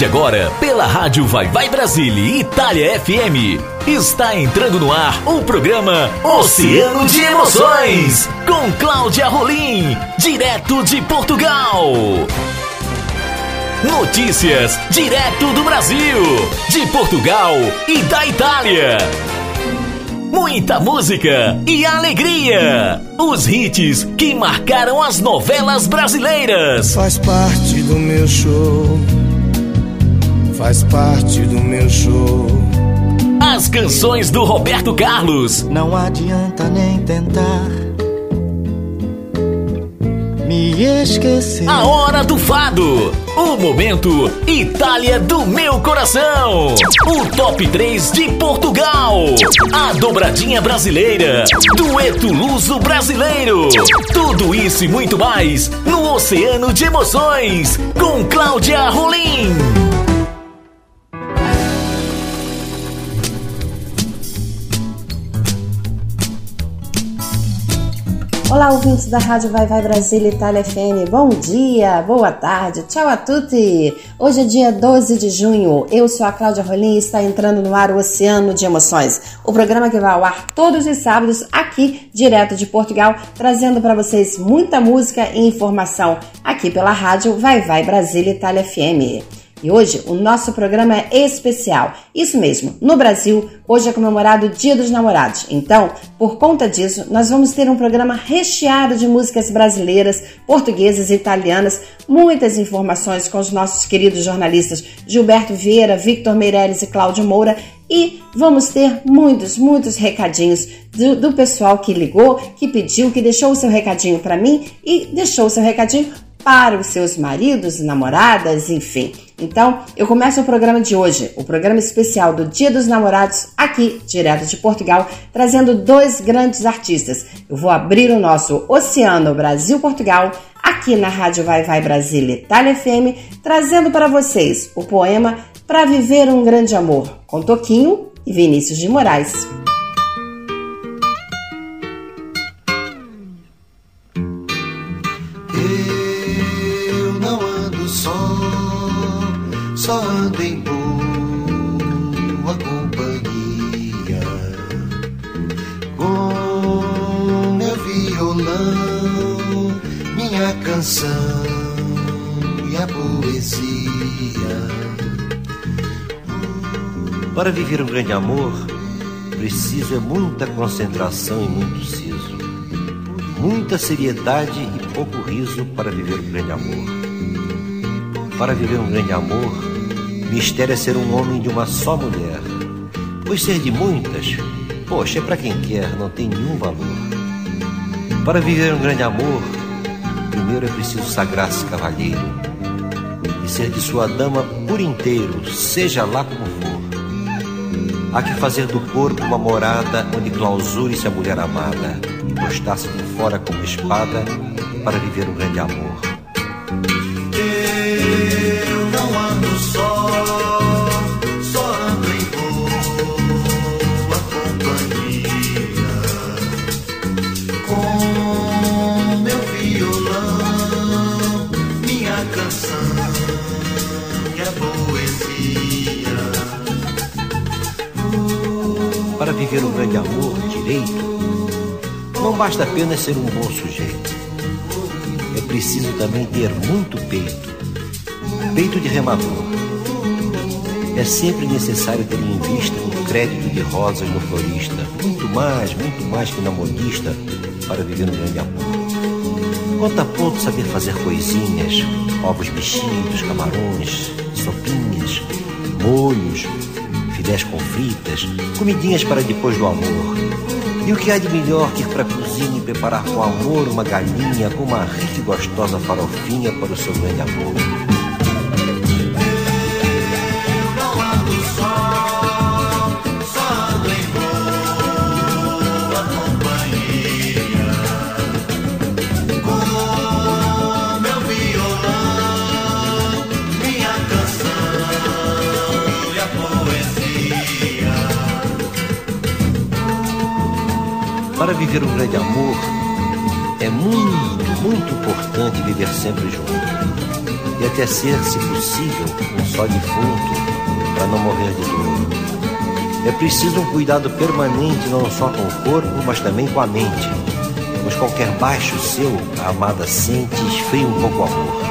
de agora, pela Rádio Vai Vai Brasília e Itália FM, está entrando no ar o programa Oceano de Emoções, com Cláudia Rolim, direto de Portugal. Notícias direto do Brasil, de Portugal e da Itália. Muita música e alegria. Os hits que marcaram as novelas brasileiras. Faz parte do meu show. Faz parte do meu show. As canções do Roberto Carlos. Não adianta nem tentar me esquecer. A hora do fado. O momento Itália do meu coração. O top 3 de Portugal. A dobradinha brasileira. Dueto luso brasileiro. Tudo isso e muito mais no Oceano de Emoções com Cláudia Rolim. Olá, ouvintes da Rádio Vai Vai Brasília Itália FM. Bom dia, boa tarde, tchau a tutti. Hoje é dia 12 de junho. Eu sou a Cláudia Rolim e está entrando no ar o Oceano de Emoções, o programa que vai ao ar todos os sábados aqui, direto de Portugal, trazendo para vocês muita música e informação aqui pela Rádio Vai Vai Brasília Itália FM. E hoje o nosso programa é especial. Isso mesmo, no Brasil, hoje é comemorado o Dia dos Namorados. Então, por conta disso, nós vamos ter um programa recheado de músicas brasileiras, portuguesas e italianas, muitas informações com os nossos queridos jornalistas Gilberto Vieira, Victor Meirelles e Cláudio Moura. E vamos ter muitos, muitos recadinhos do, do pessoal que ligou, que pediu, que deixou o seu recadinho para mim e deixou o seu recadinho para os seus maridos namoradas, enfim. Então, eu começo o programa de hoje, o programa especial do Dia dos Namorados, aqui, direto de Portugal, trazendo dois grandes artistas. Eu vou abrir o nosso Oceano Brasil-Portugal, aqui na Rádio Vai Vai Brasília Itália FM, trazendo para vocês o poema Para Viver um Grande Amor, com Toquinho e Vinícius de Moraes. Poesia. Para viver um grande amor, preciso é muita concentração e muito siso, muita seriedade e pouco riso para viver um grande amor. Para viver um grande amor, Mistério é ser um homem de uma só mulher. Pois ser de muitas, poxa, é para quem quer, não tem nenhum valor. Para viver um grande amor, primeiro é preciso sagrar-se cavalheiro ser de sua dama por inteiro, seja lá como for. Há que fazer do corpo uma morada onde clausure-se a mulher amada e postar-se de fora como espada para viver um grande amor. Viver um grande amor direito, não basta apenas ser um bom sujeito. É preciso também ter muito peito, peito de remador. É sempre necessário ter em vista um crédito de rosas no florista, muito mais, muito mais que na modista, para viver um grande amor. Conta ponto saber fazer coisinhas, ovos mexidos, camarões, sopinhas, molhos, filés com fritas, comidinhas para depois do amor. E o que há de melhor que ir para a cozinha e preparar com amor uma galinha com uma rica e gostosa farofinha para o seu grande amor? Para viver um grande amor, é muito, muito importante viver sempre junto. e até ser, se possível, um só defunto para não morrer de dor. É preciso um cuidado permanente não só com o corpo, mas também com a mente, pois qualquer baixo seu, a amada sente esfria um pouco o amor.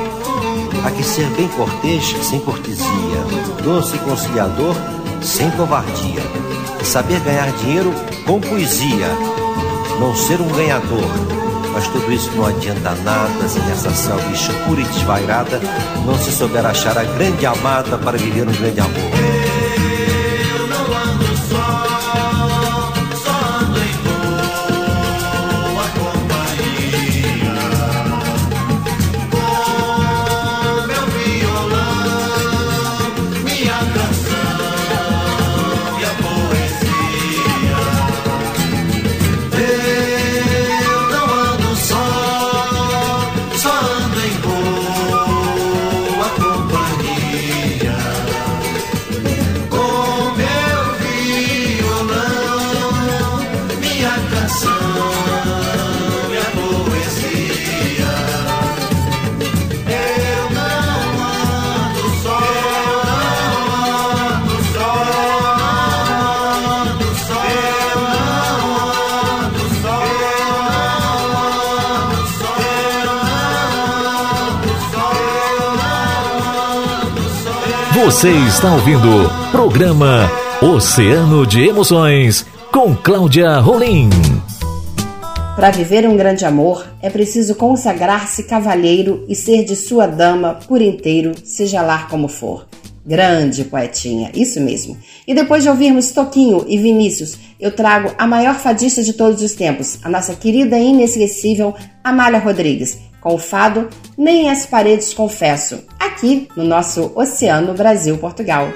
Há que ser bem cortês, sem cortesia, doce e conciliador, sem covardia, saber ganhar dinheiro com poesia, não ser um ganhador, mas tudo isso não adianta nada se nessa selva escura e desvairada não se souber achar a grande amada para viver um grande amor. Você está ouvindo programa Oceano de Emoções com Cláudia Rolim. Para viver um grande amor, é preciso consagrar-se cavalheiro e ser de sua dama por inteiro, seja lá como for. Grande poetinha, isso mesmo. E depois de ouvirmos Toquinho e Vinícius, eu trago a maior fadista de todos os tempos, a nossa querida e inesquecível Amália Rodrigues, com o fado Nem as Paredes Confesso, aqui no nosso Oceano Brasil-Portugal.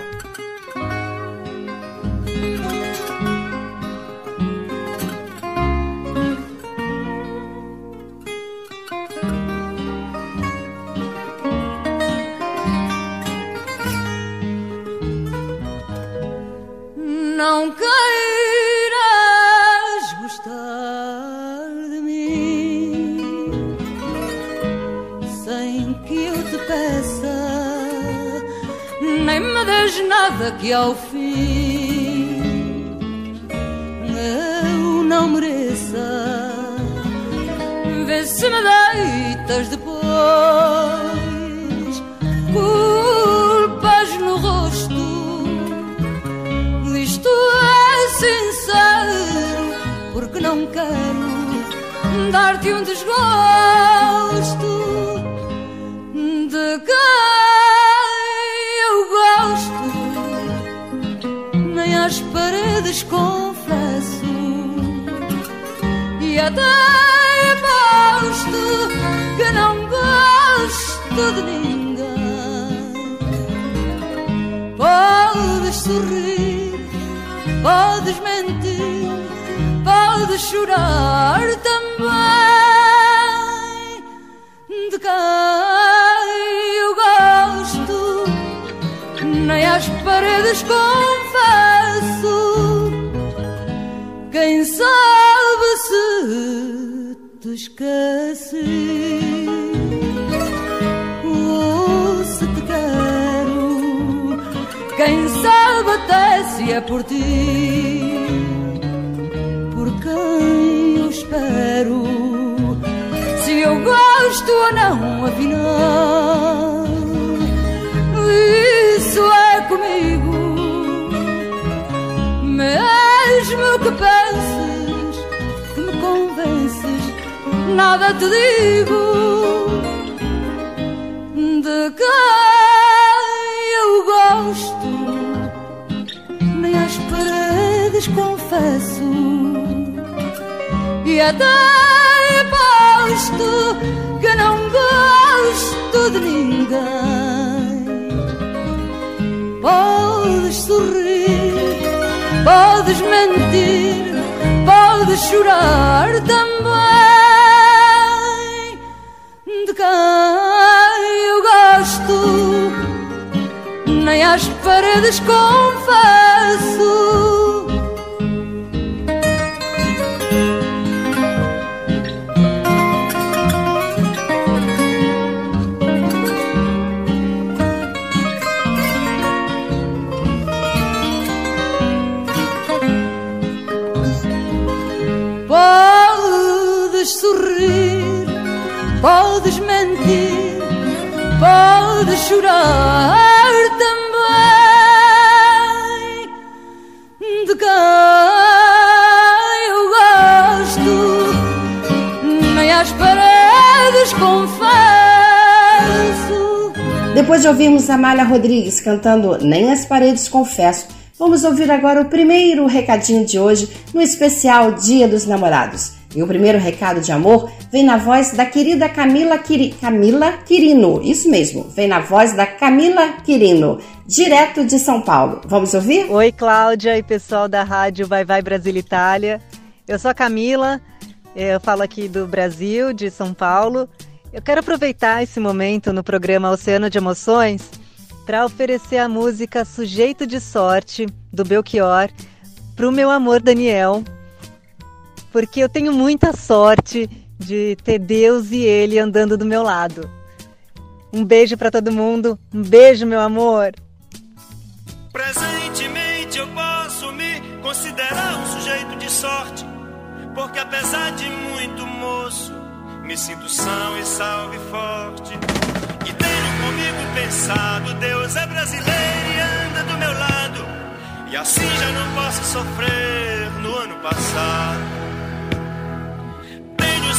Que ao fim eu não mereça. Vê se me deitas depois culpas no rosto. Isto é sincero, porque não quero dar-te um desgosto nas paredes confesso e até posto que não gosto de ninguém. Podes sorrir, podes mentir, podes chorar também. De quem eu gosto, nem as paredes confesso quem sabe se te esqueci ou se te quero. Quem sabe até se é por ti, por quem eu espero. Se eu gosto ou não, afinal, que penses que me convences, nada te digo de quem eu gosto, nem às paredes confesso, e até posto que não gosto de ninguém. Podes sorrir Podes mentir, podes chorar também. De quem eu gosto, nem às paredes confesso. Mentir, podes chorar também de quem eu gosto, nem às paredes confesso. Depois de ouvirmos Amália Rodrigues cantando Nem as Paredes Confesso, vamos ouvir agora o primeiro recadinho de hoje no especial Dia dos Namorados. E o primeiro recado de amor vem na voz da querida Camila, Quiri... Camila Quirino. Isso mesmo, vem na voz da Camila Quirino, direto de São Paulo. Vamos ouvir? Oi, Cláudia e pessoal da rádio Vai Vai Brasil Itália. Eu sou a Camila, eu falo aqui do Brasil, de São Paulo. Eu quero aproveitar esse momento no programa Oceano de Emoções para oferecer a música Sujeito de Sorte, do Belchior, para o meu amor Daniel, porque eu tenho muita sorte de ter Deus e Ele andando do meu lado. Um beijo para todo mundo, um beijo, meu amor. Presentemente eu posso me considerar um sujeito de sorte, porque apesar de muito moço, me sinto são e salve forte. E tenho comigo pensado, Deus é brasileiro e anda do meu lado, e assim já não posso sofrer no ano passado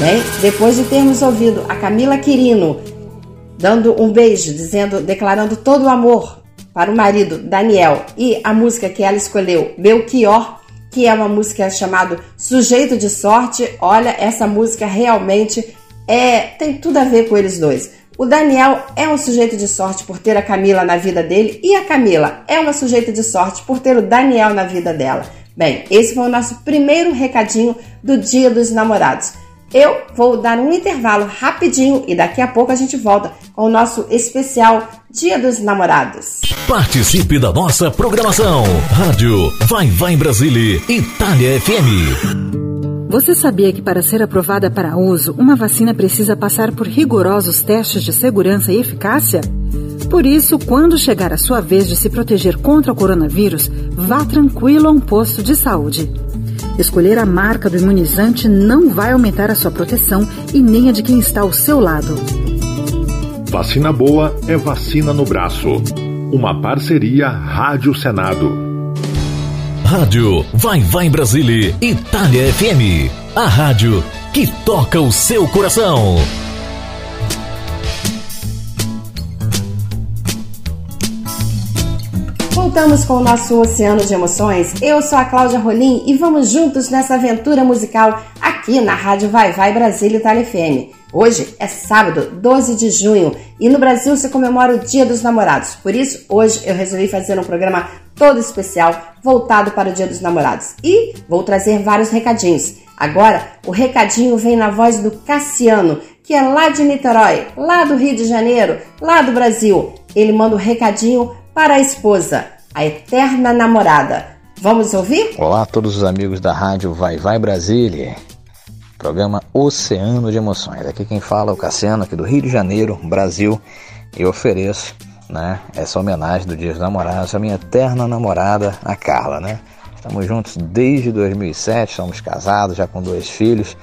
Bem, depois de termos ouvido a Camila Quirino dando um beijo, dizendo, declarando todo o amor para o marido Daniel e a música que ela escolheu, Belchior, que é uma música chamada Sujeito de Sorte. Olha, essa música realmente é tem tudo a ver com eles dois. O Daniel é um sujeito de sorte por ter a Camila na vida dele e a Camila é uma sujeita de sorte por ter o Daniel na vida dela. Bem, esse foi o nosso primeiro recadinho do Dia dos Namorados. Eu vou dar um intervalo rapidinho e daqui a pouco a gente volta com o nosso especial Dia dos Namorados. Participe da nossa programação. Rádio Vai Vai Brasília, Itália FM. Você sabia que para ser aprovada para uso, uma vacina precisa passar por rigorosos testes de segurança e eficácia? Por isso, quando chegar a sua vez de se proteger contra o coronavírus, vá tranquilo a um posto de saúde. Escolher a marca do imunizante não vai aumentar a sua proteção e nem a de quem está ao seu lado. Vacina boa é vacina no braço. Uma parceria Rádio Senado. Rádio Vai Vai Brasília, Itália FM. A rádio que toca o seu coração. Voltamos com o nosso Oceano de Emoções. Eu sou a Cláudia Rolim e vamos juntos nessa aventura musical aqui na Rádio Vai Vai Brasília Itália FM. Hoje é sábado, 12 de junho, e no Brasil se comemora o Dia dos Namorados. Por isso, hoje eu resolvi fazer um programa todo especial voltado para o Dia dos Namorados. E vou trazer vários recadinhos. Agora, o recadinho vem na voz do Cassiano, que é lá de Niterói, lá do Rio de Janeiro, lá do Brasil. Ele manda o um recadinho para a esposa, a eterna namorada. Vamos ouvir? Olá a todos os amigos da rádio Vai Vai Brasília. Programa Oceano de Emoções. Aqui quem fala é o Cassiano, aqui do Rio de Janeiro, Brasil. E ofereço né, essa homenagem do Dia dos Namorados à minha eterna namorada, a Carla. Né? Estamos juntos desde 2007, somos casados, já com dois filhos.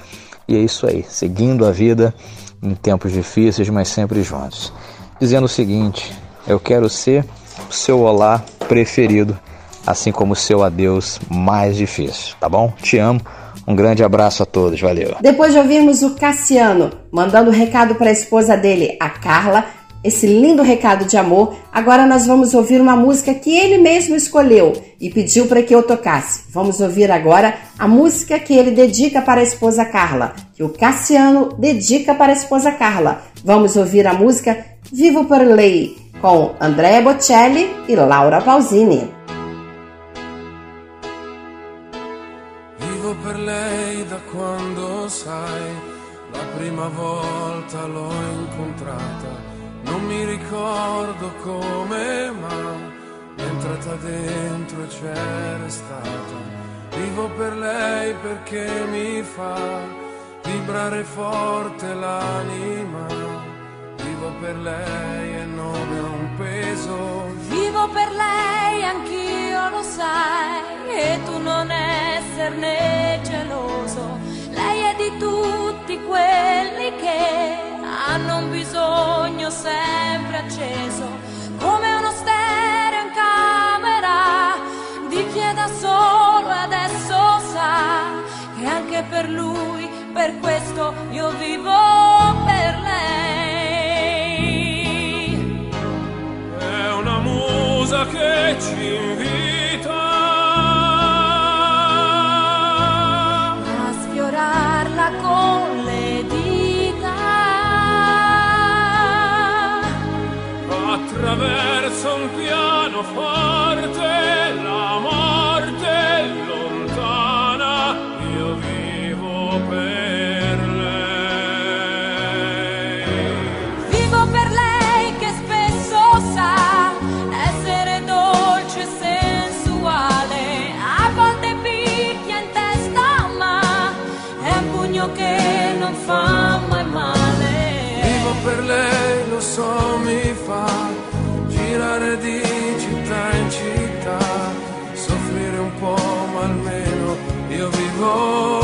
E é isso aí, seguindo a vida em tempos difíceis, mas sempre juntos. Dizendo o seguinte: eu quero ser seu olá preferido, assim como o seu adeus mais difícil, tá bom? Te amo um grande abraço a todos, valeu. Depois de ouvirmos o Cassiano mandando recado para a esposa dele, a Carla, esse lindo recado de amor, agora nós vamos ouvir uma música que ele mesmo escolheu e pediu para que eu tocasse. Vamos ouvir agora a música que ele dedica para a esposa Carla, que o Cassiano dedica para a esposa Carla. Vamos ouvir a música Vivo por Lei, com Andrea Bocelli e Laura Pausini. sai, la prima volta l'ho incontrata, non mi ricordo come, ma è entrata dentro e c'era stata. Vivo per lei perché mi fa vibrare forte l'anima. Vivo per lei e non è un peso. Vivo per lei, anch'io lo sai, e tu non esserne geloso lei è di tutti quelli che hanno un bisogno sempre acceso, come uno stereo in camera di chi è da solo adesso sa che anche per lui, per questo io vivo per lei. Che ci invita con le dita. Attraverso un piano forte la morte lontana, io vivo per fa girare di città in città, soffrire un po', ma almeno io vivo.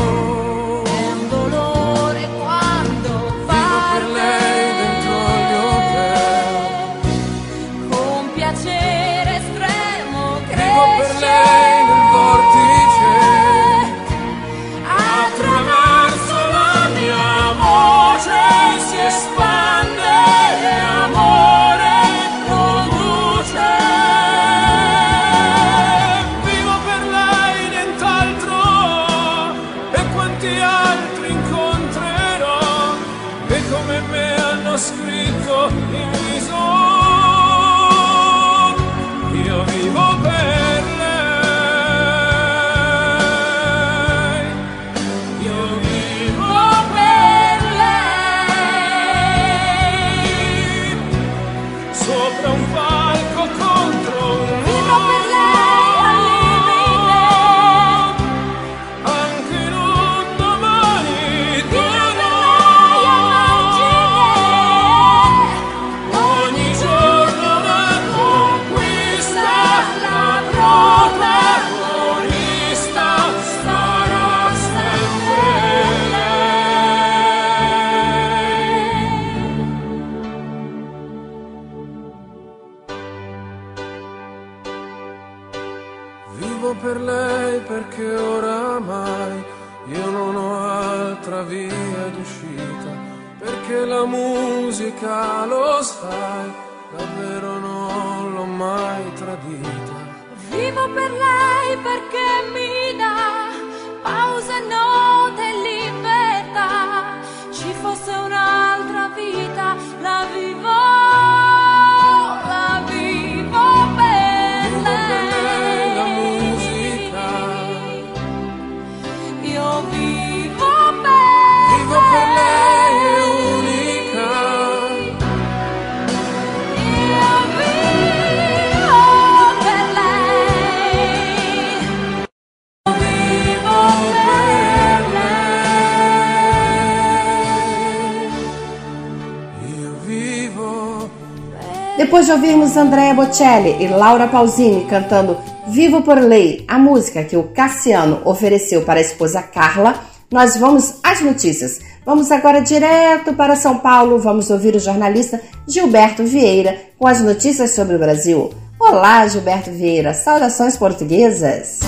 Depois de ouvirmos Andrea Bocelli e Laura Pausini cantando Vivo por Lei, a música que o Cassiano ofereceu para a esposa Carla, nós vamos às notícias. Vamos agora direto para São Paulo, vamos ouvir o jornalista Gilberto Vieira com as notícias sobre o Brasil. Olá, Gilberto Vieira, saudações portuguesas.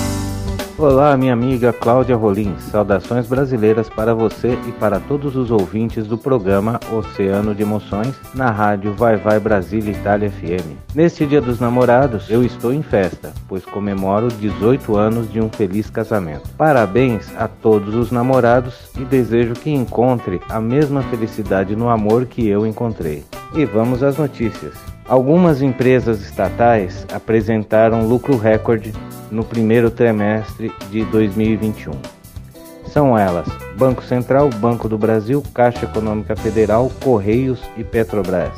Olá, minha amiga Cláudia Rolim. Saudações brasileiras para você e para todos os ouvintes do programa Oceano de Emoções na rádio Vai Vai Brasília Itália FM. Neste Dia dos Namorados, eu estou em festa, pois comemoro 18 anos de um feliz casamento. Parabéns a todos os namorados e desejo que encontre a mesma felicidade no amor que eu encontrei. E vamos às notícias. Algumas empresas estatais apresentaram lucro recorde no primeiro trimestre de 2021. São elas: Banco Central, Banco do Brasil, Caixa Econômica Federal, Correios e Petrobras.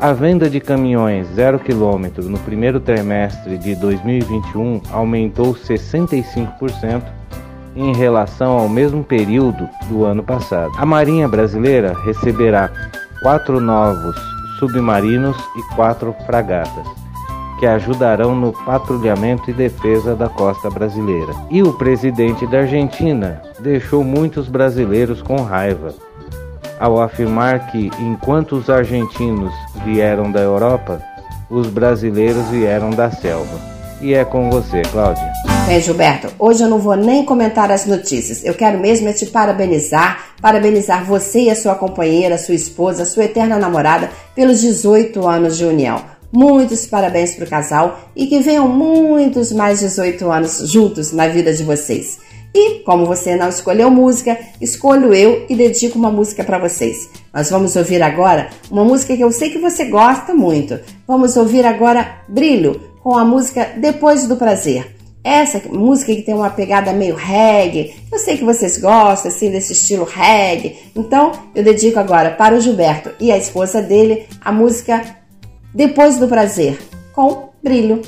A venda de caminhões zero quilômetro no primeiro trimestre de 2021 aumentou 65% em relação ao mesmo período do ano passado. A Marinha Brasileira receberá quatro novos submarinos e quatro fragatas, que ajudarão no patrulhamento e defesa da costa brasileira. E o presidente da Argentina deixou muitos brasileiros com raiva ao afirmar que, enquanto os argentinos vieram da Europa, os brasileiros vieram da selva. E é com você, Cláudia. Bem, Gilberto, hoje eu não vou nem comentar as notícias. Eu quero mesmo é te parabenizar, parabenizar você e a sua companheira, sua esposa, sua eterna namorada pelos 18 anos de união. Muitos parabéns para o casal e que venham muitos mais 18 anos juntos na vida de vocês. E como você não escolheu música, escolho eu e dedico uma música para vocês. Nós vamos ouvir agora uma música que eu sei que você gosta muito. Vamos ouvir agora Brilho com a música Depois do Prazer. Essa música que tem uma pegada meio reggae, eu sei que vocês gostam assim desse estilo reggae. Então, eu dedico agora para o Gilberto e a esposa dele a música Depois do Prazer com Brilho.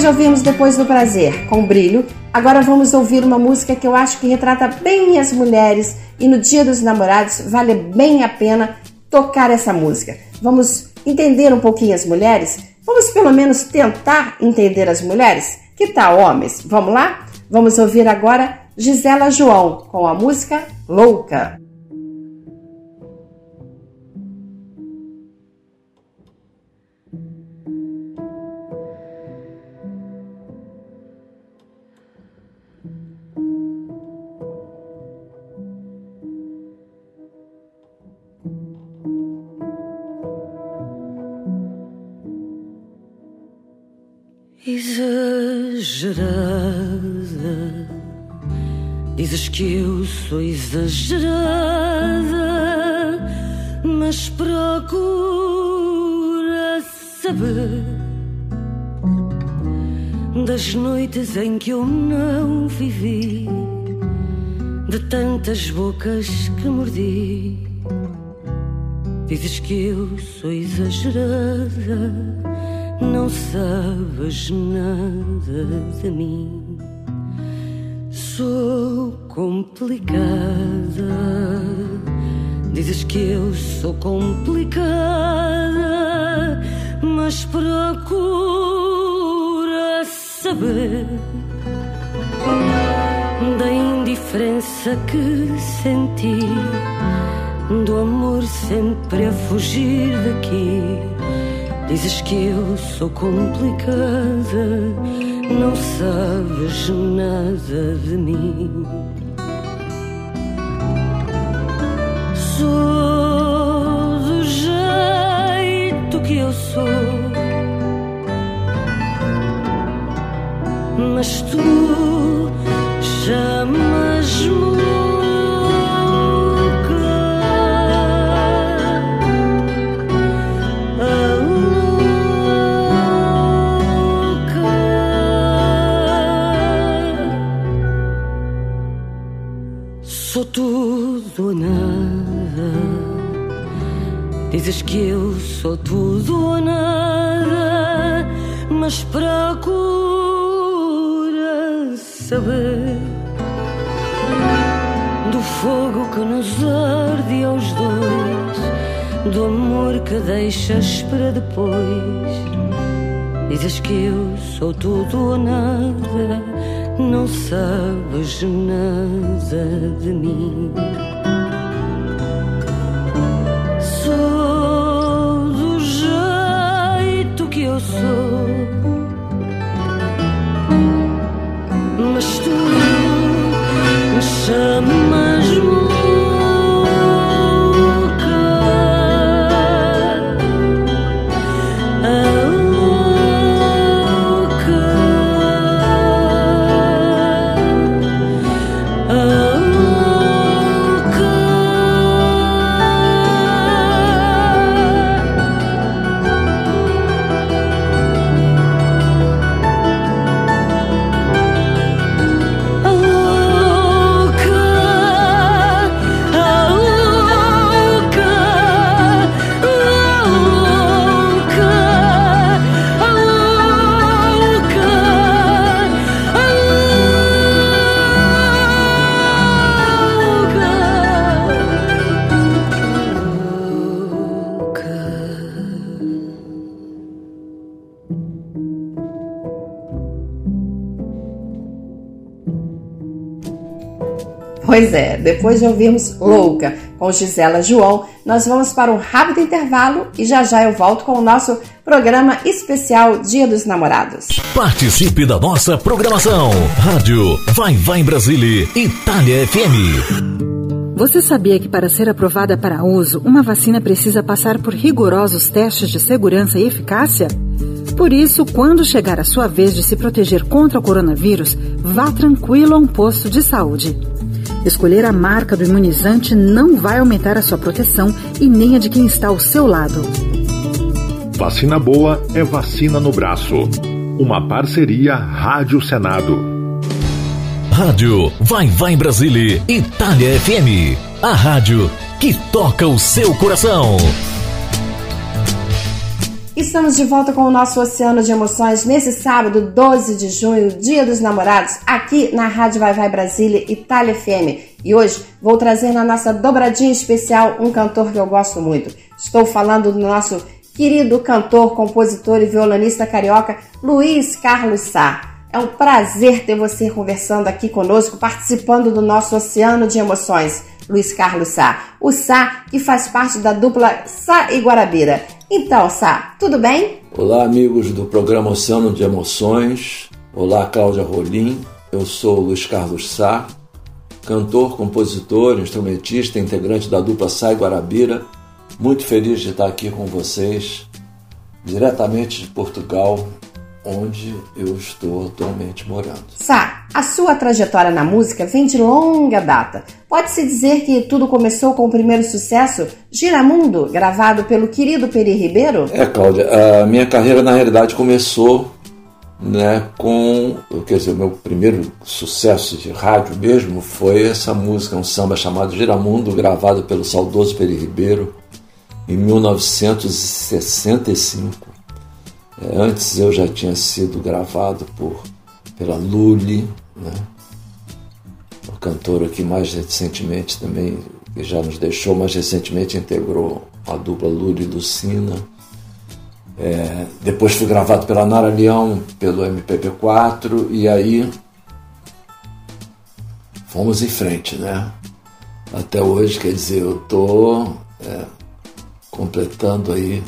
Depois Depois do Prazer, com brilho, agora vamos ouvir uma música que eu acho que retrata bem as mulheres e no Dia dos Namorados vale bem a pena tocar essa música. Vamos entender um pouquinho as mulheres? Vamos pelo menos tentar entender as mulheres? Que tal, homens? Vamos lá? Vamos ouvir agora Gisela João com a música Louca. Exagerada, dizes que eu sou exagerada, mas procura saber das noites em que eu não vivi, de tantas bocas que mordi. Dizes que eu sou exagerada, não sabes nada de mim. Sou complicada, dizes que eu sou complicada, mas procura saber da indiferença que senti do amor sempre a fugir daqui. Dizes que eu sou complicada, não sabes nada de mim. Sou do jeito que eu sou, mas tu chamas-me Sou tudo ou nada. Dizes que eu sou tudo ou nada, mas procura saber do fogo que nos arde aos dois, do amor que deixas para depois. Dizes que eu sou tudo ou nada, não sabes nada de mim. Depois de ouvirmos Louca com Gisela João, nós vamos para um rápido intervalo e já já eu volto com o nosso programa especial Dia dos Namorados. Participe da nossa programação. Rádio Vai Vai Brasília, Itália FM. Você sabia que para ser aprovada para uso, uma vacina precisa passar por rigorosos testes de segurança e eficácia? Por isso, quando chegar a sua vez de se proteger contra o coronavírus, vá tranquilo a um posto de saúde. Escolher a marca do imunizante não vai aumentar a sua proteção e nem a de quem está ao seu lado. Vacina boa é vacina no braço. Uma parceria Rádio Senado. Rádio Vai Vai Brasília, Itália FM. A rádio que toca o seu coração. Estamos de volta com o nosso Oceano de Emoções nesse sábado, 12 de junho, Dia dos Namorados, aqui na Rádio Vai Vai Brasília, Itália FM. E hoje vou trazer na nossa dobradinha especial um cantor que eu gosto muito. Estou falando do nosso querido cantor, compositor e violonista carioca Luiz Carlos Sá. É um prazer ter você conversando aqui conosco, participando do nosso Oceano de Emoções. Luiz Carlos Sá, o Sá que faz parte da dupla Sá e Guarabira. Então, Sá, tudo bem? Olá, amigos do programa Oceano de Emoções. Olá, Cláudia Rolim. Eu sou Luiz Carlos Sá, cantor, compositor, instrumentista, integrante da dupla e Guarabira. Muito feliz de estar aqui com vocês, diretamente de Portugal, onde eu estou atualmente morando. Sá, a sua trajetória na música vem de longa data. Pode-se dizer que tudo começou com o primeiro sucesso, Giramundo, gravado pelo querido Peri Ribeiro? É, Cláudia, a minha carreira na realidade começou né, com, quer dizer, o meu primeiro sucesso de rádio mesmo foi essa música, um samba chamado Giramundo, gravado pelo saudoso Peri Ribeiro em 1965. É, antes eu já tinha sido gravado por, pela Lully, né? o cantor que mais recentemente também, que já nos deixou, mais recentemente integrou a dupla Lully Lucina. É, depois fui gravado pela Nara Leão, pelo MPP4, e aí fomos em frente, né? Até hoje, quer dizer, eu tô é, completando aí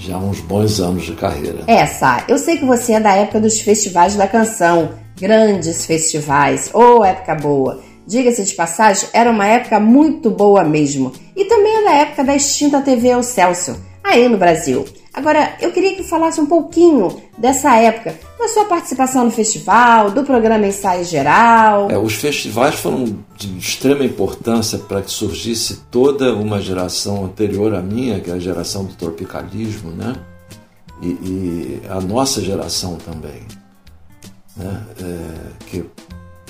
já uns bons anos de carreira. É, Sá, eu sei que você é da época dos festivais da canção, grandes festivais, ô oh, época boa. Diga-se de passagem, era uma época muito boa mesmo. E também é da época da extinta TV Excelsior, aí no Brasil. Agora, eu queria que falasse um pouquinho dessa época, da sua participação no festival, do programa Ensaio Geral. É, os festivais foram de extrema importância para que surgisse toda uma geração anterior à minha, que é a geração do tropicalismo, né? E, e a nossa geração também, né? É, que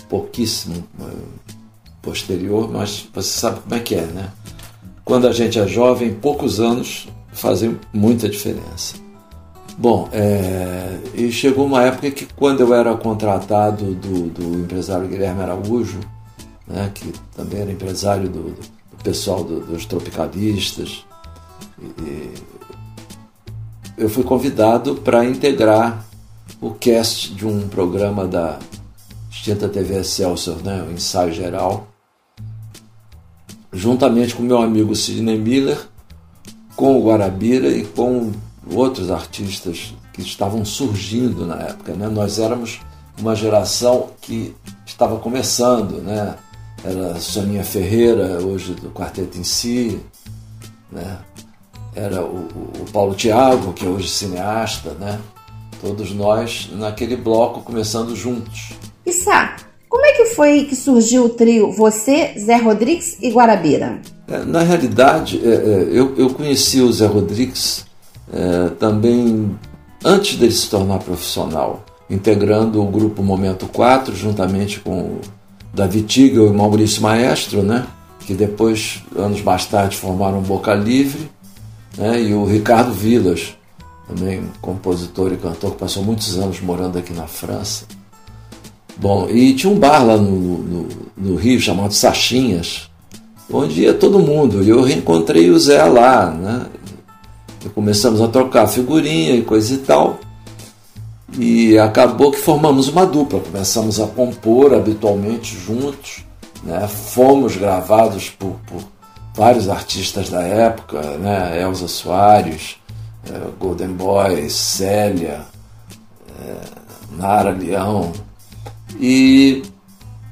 pouquíssimo posterior, mas você sabe como é que é, né? Quando a gente é jovem, poucos anos fazem muita diferença. Bom, é, e chegou uma época que quando eu era contratado do, do empresário Guilherme Araújo, né, que também era empresário do, do pessoal do, dos tropicalistas, e, eu fui convidado para integrar o cast de um programa da extinta TV Excelsior, né, o Ensaio Geral, juntamente com meu amigo Sidney Miller, com o Guarabira e com outros artistas que estavam surgindo na época. Né? Nós éramos uma geração que estava começando, né? Era Soninha Ferreira, hoje do Quarteto em Si, né? Era o, o Paulo Tiago, que é hoje cineasta, né? Todos nós naquele bloco começando juntos. Sá, como é que foi que surgiu o trio você, Zé Rodrigues e Guarabira? É, na realidade, é, é, eu, conheci o Zé Rodrigues também antes dele se tornar profissional, integrando o grupo Momento 4, juntamente com Davi Tigel e Maurício Maestro, né? que depois, anos mais tarde, formaram Boca Livre, né? e o Ricardo Vilas, também compositor e cantor que passou muitos anos morando aqui na França. Bom, e tinha um bar lá no, no, no Rio chamado Sachinhas, onde ia todo mundo. E eu reencontrei o Zé lá, né? E começamos a trocar figurinha e coisa e tal. E acabou que formamos uma dupla, começamos a compor habitualmente juntos. Né? Fomos gravados por, por vários artistas da época, né? Elza Soares, é, Golden Boy, Célia, é, Nara Leão. E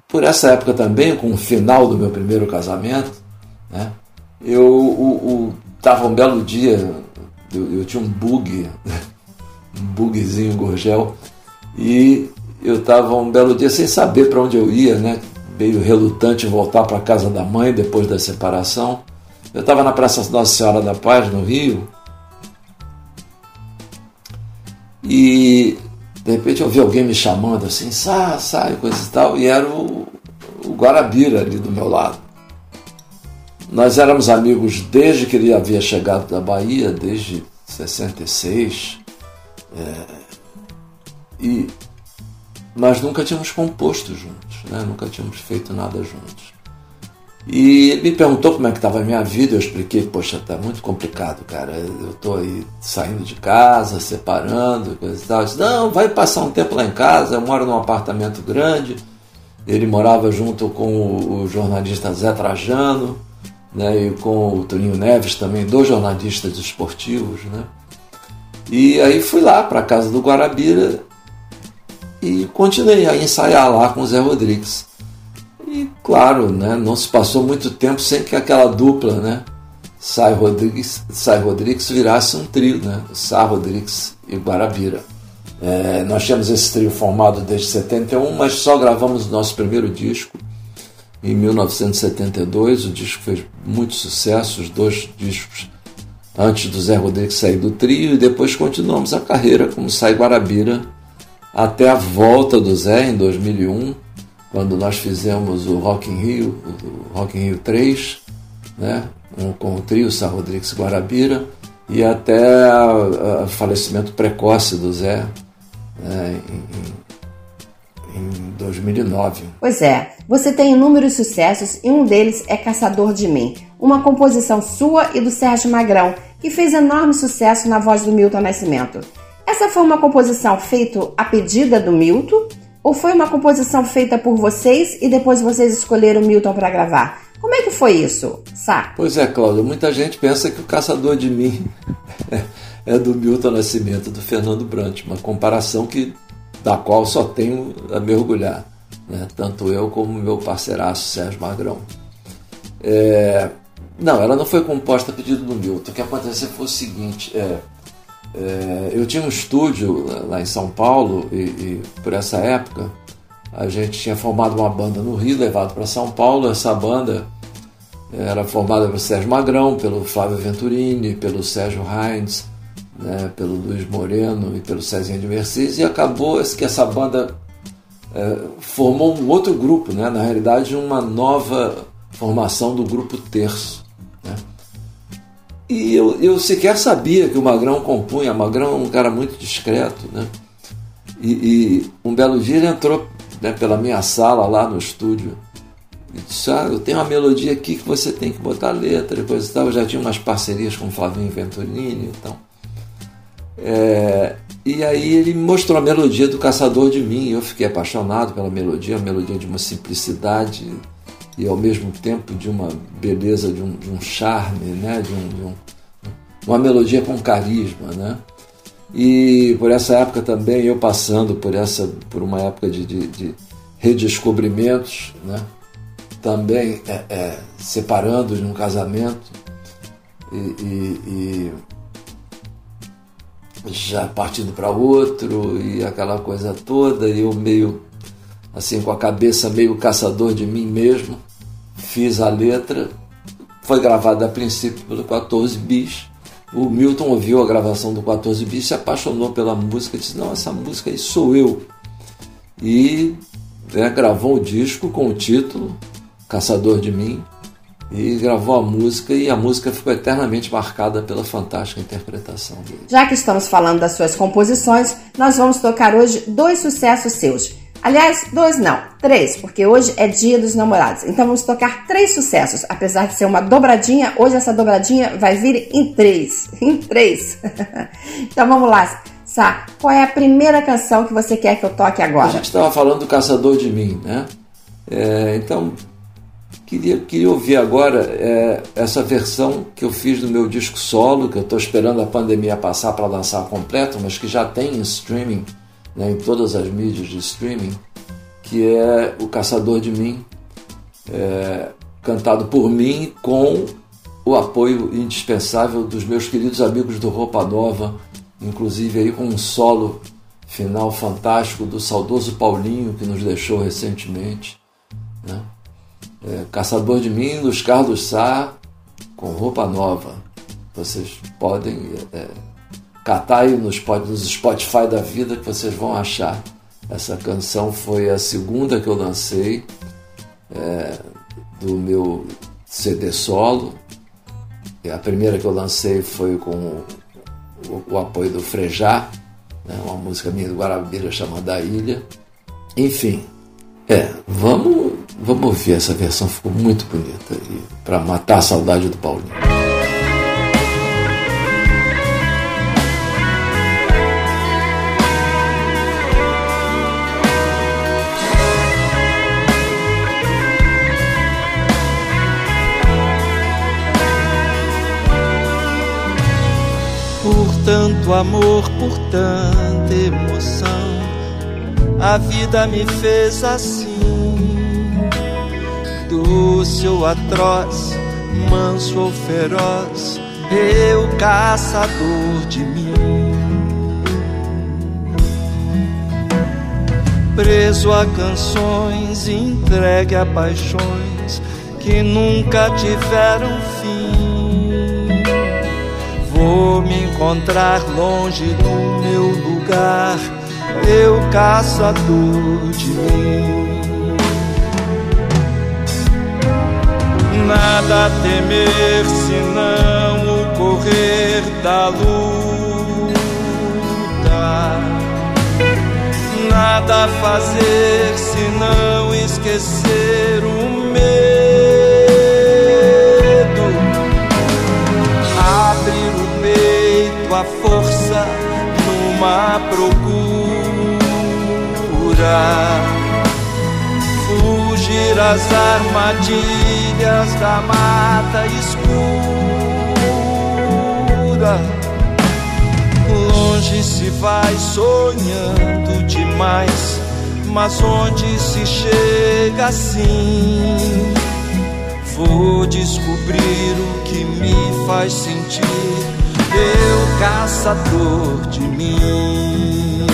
por essa época também, com o final do meu primeiro casamento, né? eu o, tava um belo dia, eu, eu tinha um bug, um bugzinho Gorgel, e eu estava um belo dia sem saber para onde eu ia, né? meio relutante em voltar para casa da mãe depois da separação. Eu estava na Praça Nossa Senhora da Paz, no Rio, e de repente eu vi alguém me chamando assim, sai, sai, coisa e tal, e era o, o Guarabira ali do meu lado. Nós éramos amigos desde que ele havia chegado da Bahia, desde 66, é, e, mas nunca tínhamos composto juntos, né? nunca tínhamos feito nada juntos. E ele me perguntou como é que estava a minha vida, eu expliquei, poxa, tá muito complicado, cara. Eu tô aí saindo de casa, separando, coisa e tal. Eu disse, não, vai passar um tempo lá em casa, eu moro num apartamento grande. Ele morava junto com o jornalista Zé Trajano, né, e com o Toninho Neves também, dois jornalistas esportivos, né? E aí fui lá para a casa do Guarabira e continuei a ensaiar lá com o Zé Rodrigues. E claro, né, não se passou muito tempo sem que aquela dupla, né, Sai Rodrigues, Sai Rodrigues virasse um trio, né, Sai Rodrigues e Guarabira. É, nós tínhamos esse trio formado desde 71, mas só gravamos o nosso primeiro disco em 1972. O disco fez muito sucesso, os dois discos antes do Zé Rodrigues sair do trio, e depois continuamos a carreira como Sai Guarabira até a volta do Zé em 2001 quando nós fizemos o Rock in Rio, o Rock in Rio 3, né, com o trio Sá Rodrigues Guarabira, e até o falecimento precoce do Zé né, em, em 2009. Pois é, você tem inúmeros sucessos e um deles é Caçador de Mim, uma composição sua e do Sérgio Magrão, que fez enorme sucesso na voz do Milton Nascimento. Essa foi uma composição feita a pedida do Milton ou foi uma composição feita por vocês e depois vocês escolheram Milton para gravar? Como é que foi isso, Sá? Pois é, Cláudia, muita gente pensa que o Caçador de Mim é do Milton Nascimento, do Fernando Brant, uma comparação que da qual só tenho a mergulhar, né? tanto eu como meu parceiraço Sérgio Magrão. É... Não, ela não foi composta a pedido do Milton. O que aconteceu foi o seguinte: é... É, eu tinha um estúdio lá em São Paulo e, e, por essa época a gente tinha formado uma banda no Rio, levado para São Paulo. Essa banda era formada pelo Sérgio Magrão, pelo Flávio Venturini, pelo Sérgio Heinz, né, pelo Luiz Moreno e pelo Cezinha de Mercedes e acabou que essa banda é, formou um outro grupo, né, na realidade uma nova formação do grupo Terço. Né. E eu, eu sequer sabia que o Magrão compunha. O Magrão é um cara muito discreto, né? E, e um belo dia ele entrou né, pela minha sala lá no estúdio e disse: ah, Eu tenho uma melodia aqui que você tem que botar letra e coisa e tal. Eu já tinha umas parcerias com o Flavinho Venturini e então. É, e aí ele me mostrou a melodia do Caçador de Mim. Eu fiquei apaixonado pela melodia, a melodia de uma simplicidade e ao mesmo tempo de uma beleza, de um, de um charme, né? de, um, de um, uma melodia com carisma. Né? E por essa época também, eu passando por, essa, por uma época de, de, de redescobrimentos, né? também é, é, separando de um casamento e, e, e já partindo para outro e aquela coisa toda, e eu meio assim com a cabeça meio caçador de mim mesmo, fiz a letra, foi gravada a princípio pelo 14 bis. O Milton ouviu a gravação do 14 bis, se apaixonou pela música, disse: Não, essa música aí sou eu. E né, gravou o disco com o título Caçador de Mim e gravou a música e a música ficou eternamente marcada pela fantástica interpretação dele. Já que estamos falando das suas composições, nós vamos tocar hoje dois sucessos seus. Aliás, dois não, três, porque hoje é dia dos namorados. Então vamos tocar três sucessos. Apesar de ser uma dobradinha, hoje essa dobradinha vai vir em três. Em três. então vamos lá. Sá, qual é a primeira canção que você quer que eu toque agora? A gente estava falando do Caçador de Mim, né? É, então Queria, queria ouvir agora é, essa versão que eu fiz do meu disco solo, que eu estou esperando a pandemia passar para lançar completo, mas que já tem em streaming, né, em todas as mídias de streaming, que é O Caçador de Mim, é, cantado por mim com o apoio indispensável dos meus queridos amigos do Roupa Nova, inclusive aí com um solo final fantástico do saudoso Paulinho, que nos deixou recentemente. Né? é, Caçador de Mim, dos Carlos Sá, com roupa nova. Vocês podem é, catar aí nos, Spotify da vida que vocês vão achar. Essa canção foi a segunda que eu lancei é, do meu CD solo. A primeira que eu lancei foi com o, o, o apoio do Frejá, né, uma música minha do Guarabira chamada Ilha. Enfim, é, vamos Vamos ouvir essa versão, ficou muito bonita para matar a saudade do Paulinho. Tanto amor, por tanta emoção, a vida me fez assim doce ou atroz, manso ou feroz, eu caçador de mim. Preso a canções, entregue a paixões que nunca tiveram fim. Vou me encontrar longe do meu lugar, eu caçador de mim. nada a temer senão o correr da luta. Nada a fazer senão esquecer o medo. Peito à força numa procura fugir às armadilhas da mata escura. Longe se vai sonhando demais, mas onde se chega assim? Vou descobrir o que me faz sentir, eu caçador de mim.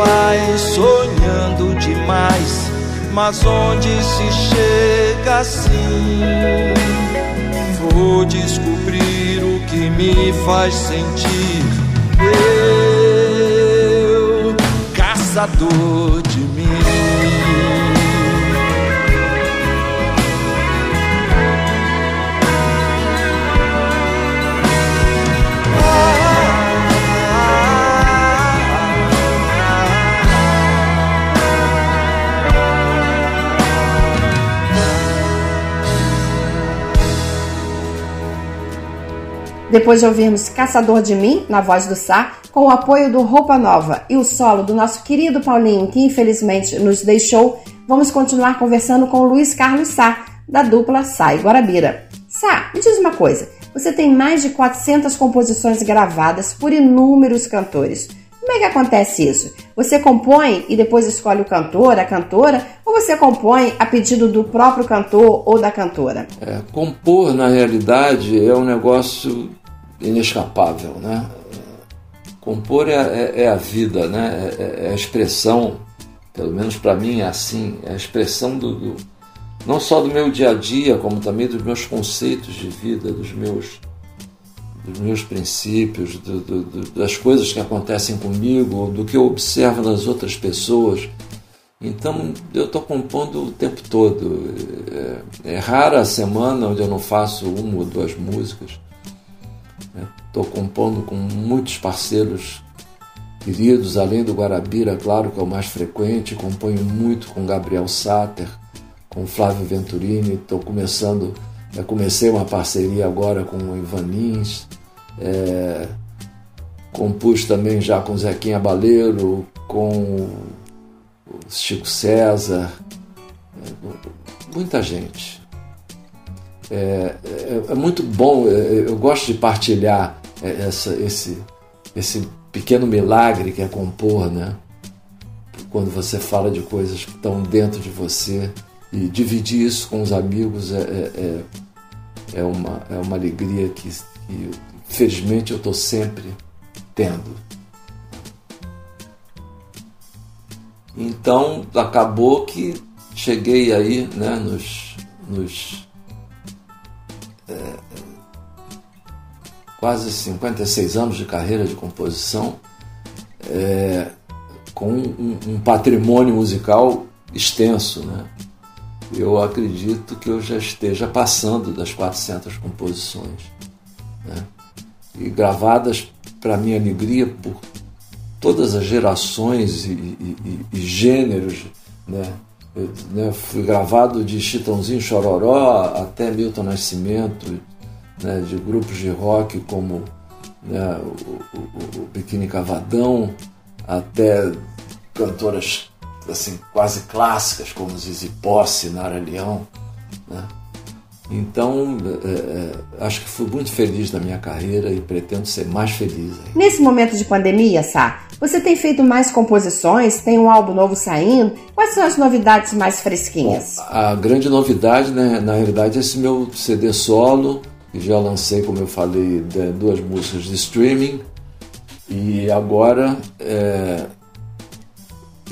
vai sonhando demais, mas onde se chega assim? Vou descobrir o que me faz sentir. Eu, caçador de mim. Depois de ouvirmos Caçador de Mim, na voz do Sá, com o apoio do Roupa Nova e o solo do nosso querido Paulinho, que infelizmente nos deixou, vamos continuar conversando com Luiz Carlos Sá, da dupla Sá e Guarabira. Sá, me diz uma coisa, você tem mais de 400 composições gravadas por inúmeros cantores. Como é que acontece isso? Você compõe e depois escolhe o cantor, a cantora, ou você compõe a pedido do próprio cantor ou da cantora? É, compor, na realidade, é um negócio inescapável, né? Compor é, é, é a vida, né? É, é, a expressão, pelo menos para mim é assim, é a expressão do, do, não só do meu dia a dia, como também dos meus conceitos de vida, dos meus dos meus princípios, do, do, das coisas que acontecem comigo, do que eu observo nas outras pessoas. Então eu estou compondo o tempo todo. É, é, rara a semana onde eu não faço uma ou duas músicas. Estou compondo com muitos parceiros queridos, além do Guarabira, claro que é o mais frequente. Componho muito com Gabriel Sater, com Flávio Venturini. Estou começando comecei uma parceria agora com o Ivan Lins, é, compus também já com Zequinha Baleiro, com Chico César, é, muita gente. É, é, é muito bom, é, eu gosto de partilhar essa, esse, esse pequeno milagre que é compor, né? Quando você fala de coisas que estão dentro de você e dividir isso com os amigos é, é, é, uma, é uma alegria que, que felizmente eu estou sempre tendo. Então acabou que cheguei aí né, nos, nos é, quase 56 anos de carreira de composição, é, com um, um patrimônio musical extenso, né? eu acredito que eu já esteja passando das 400 composições. Né? E gravadas, para minha alegria, por todas as gerações e, e, e gêneros. Né? Eu, né, fui gravado de Chitãozinho Chororó até Milton Nascimento, né, de grupos de rock como né, o, o, o Biquíni Cavadão, até cantoras assim, quase clássicas, como Zizi Posse, Nara Leão. Né? Então, é, é, acho que fui muito feliz na minha carreira e pretendo ser mais feliz. Aí. Nesse momento de pandemia, Sá, você tem feito mais composições? Tem um álbum novo saindo? Quais são as novidades mais fresquinhas? Bom, a grande novidade, né, na realidade, é esse meu CD solo, que já lancei, como eu falei, duas músicas de streaming. E agora é,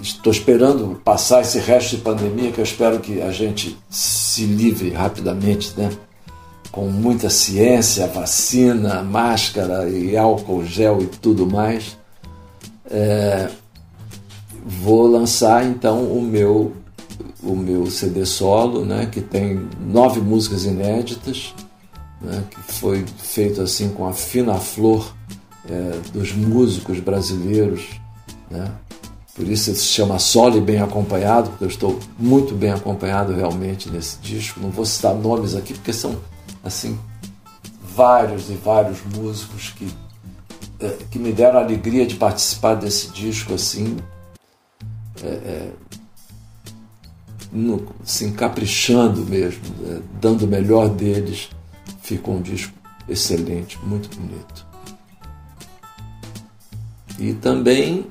Estou esperando passar esse resto de pandemia, que eu espero que a gente se livre rapidamente, né? Com muita ciência, vacina, máscara e álcool gel e tudo mais. É, vou lançar então o meu o meu CD solo, né, que tem nove músicas inéditas, né, que foi feito assim com a fina flor é, dos músicos brasileiros, né, por isso se chama Solo e Bem Acompanhado, porque eu estou muito bem acompanhado realmente nesse disco. Não vou citar nomes aqui, porque são, assim, vários e vários músicos que, é, que me deram a alegria de participar desse disco, assim, é, é, no, assim caprichando mesmo, dando o melhor deles. Ficou um disco excelente, muito bonito. E também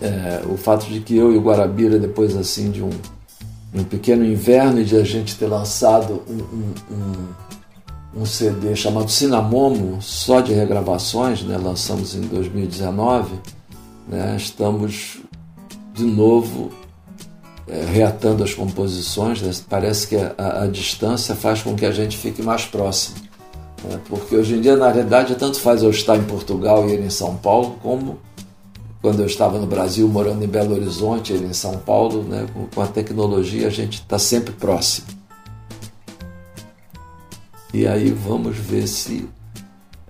é, o fato de que eu e o Guarabira, depois assim de um, um pequeno inverno e de a gente ter lançado um, um, um, CD chamado Cinamomo, só de regravações, né? lançamos em 2019, né? estamos de novo é, reatando as composições, né? parece que a, a, a, distância faz com que a gente fique mais próximo. Né? Porque hoje em dia, na realidade, tanto faz eu estar em Portugal e ele em São Paulo, como quando eu estava no Brasil, morando em Belo Horizonte, ele em São Paulo, né? com, a tecnologia a gente está sempre próximo. E aí vamos ver se,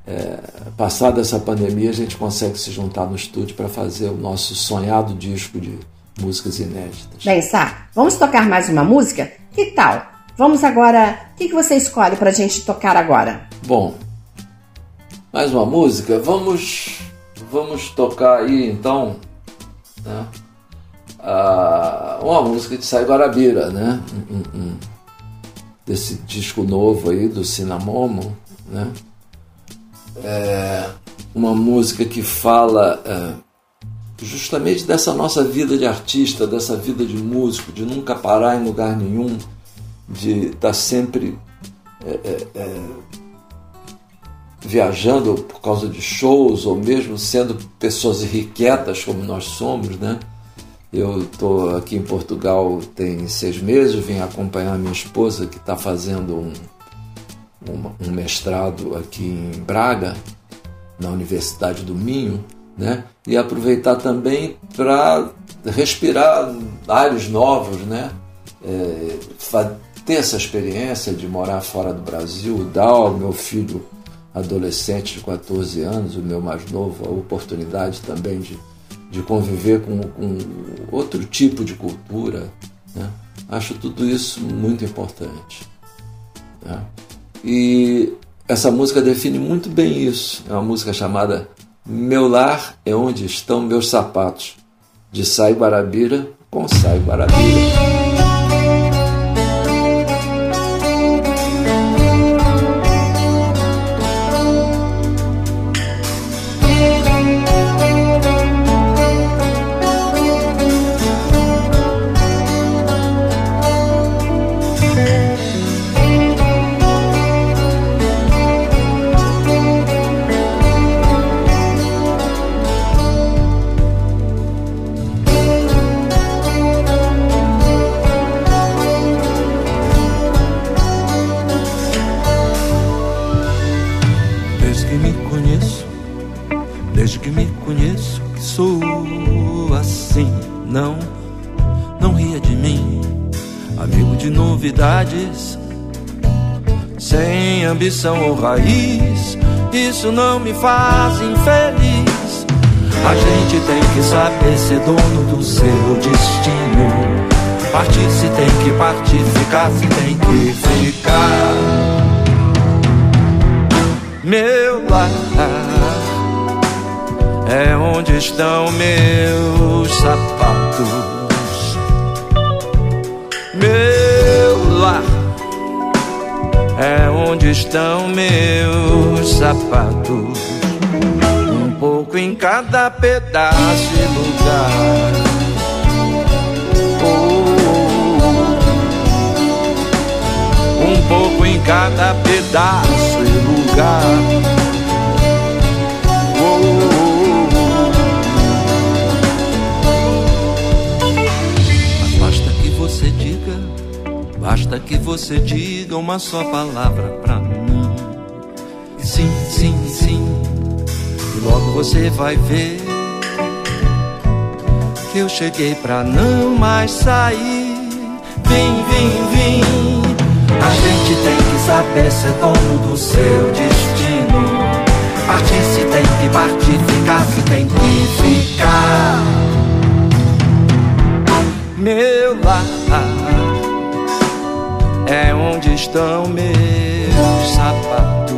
é, passada essa pandemia, a gente consegue se juntar no estúdio para fazer o nosso sonhado disco de músicas inéditas. Bem, Sá, vamos tocar mais uma música? Que tal? Vamos agora. O que, que você escolhe para a gente tocar agora? Bom, mais uma música. Vamos, vamos tocar aí então, né? Ah, uma música de Sai Guarabira, né? Um, um, um, desse disco novo aí do Cinamomo, né? É uma música que fala é, justamente dessa nossa vida de artista, dessa vida de músico, de nunca parar em lugar nenhum, de estar tá sempre é, é, é, viajando por causa de shows ou mesmo sendo pessoas irrequietas como nós somos, né? Eu estou aqui em Portugal tem seis meses, vim acompanhar minha esposa que está fazendo um, um, um mestrado aqui em Braga, na Universidade do Minho, né? E aproveitar também para respirar ares novos, né? É, ter essa experiência de morar fora do Brasil, dar ao meu filho adolescente de 14 anos, o meu mais novo, a oportunidade também de, de conviver com, com outro tipo de cultura. Né? Acho tudo isso muito importante. Né? E essa música define muito bem isso. É uma música chamada Meu Lar é Onde Estão Meus Sapatos, de Sai Guarabira com Sai Guarabira. Ambição ou raiz, isso não me faz infeliz. A gente tem que saber ser dono do seu destino. Partir se tem que partir, ficar se tem que ficar. Meu lar é onde estão meus sapatos. Meu é onde estão meus sapatos. Um pouco em cada pedaço e lugar. Oh, um pouco em cada pedaço e lugar. Oh, basta que você diga Basta que você diga uma só palavra pra mim. Sim, sim, sim. E logo você vai ver que eu cheguei pra não mais sair. Vem, vem, vem. A gente tem que saber ser dono do seu destino. Partir se tem que partir, ficar se tem que ficar. Meu lar é onde estão meus sapatos.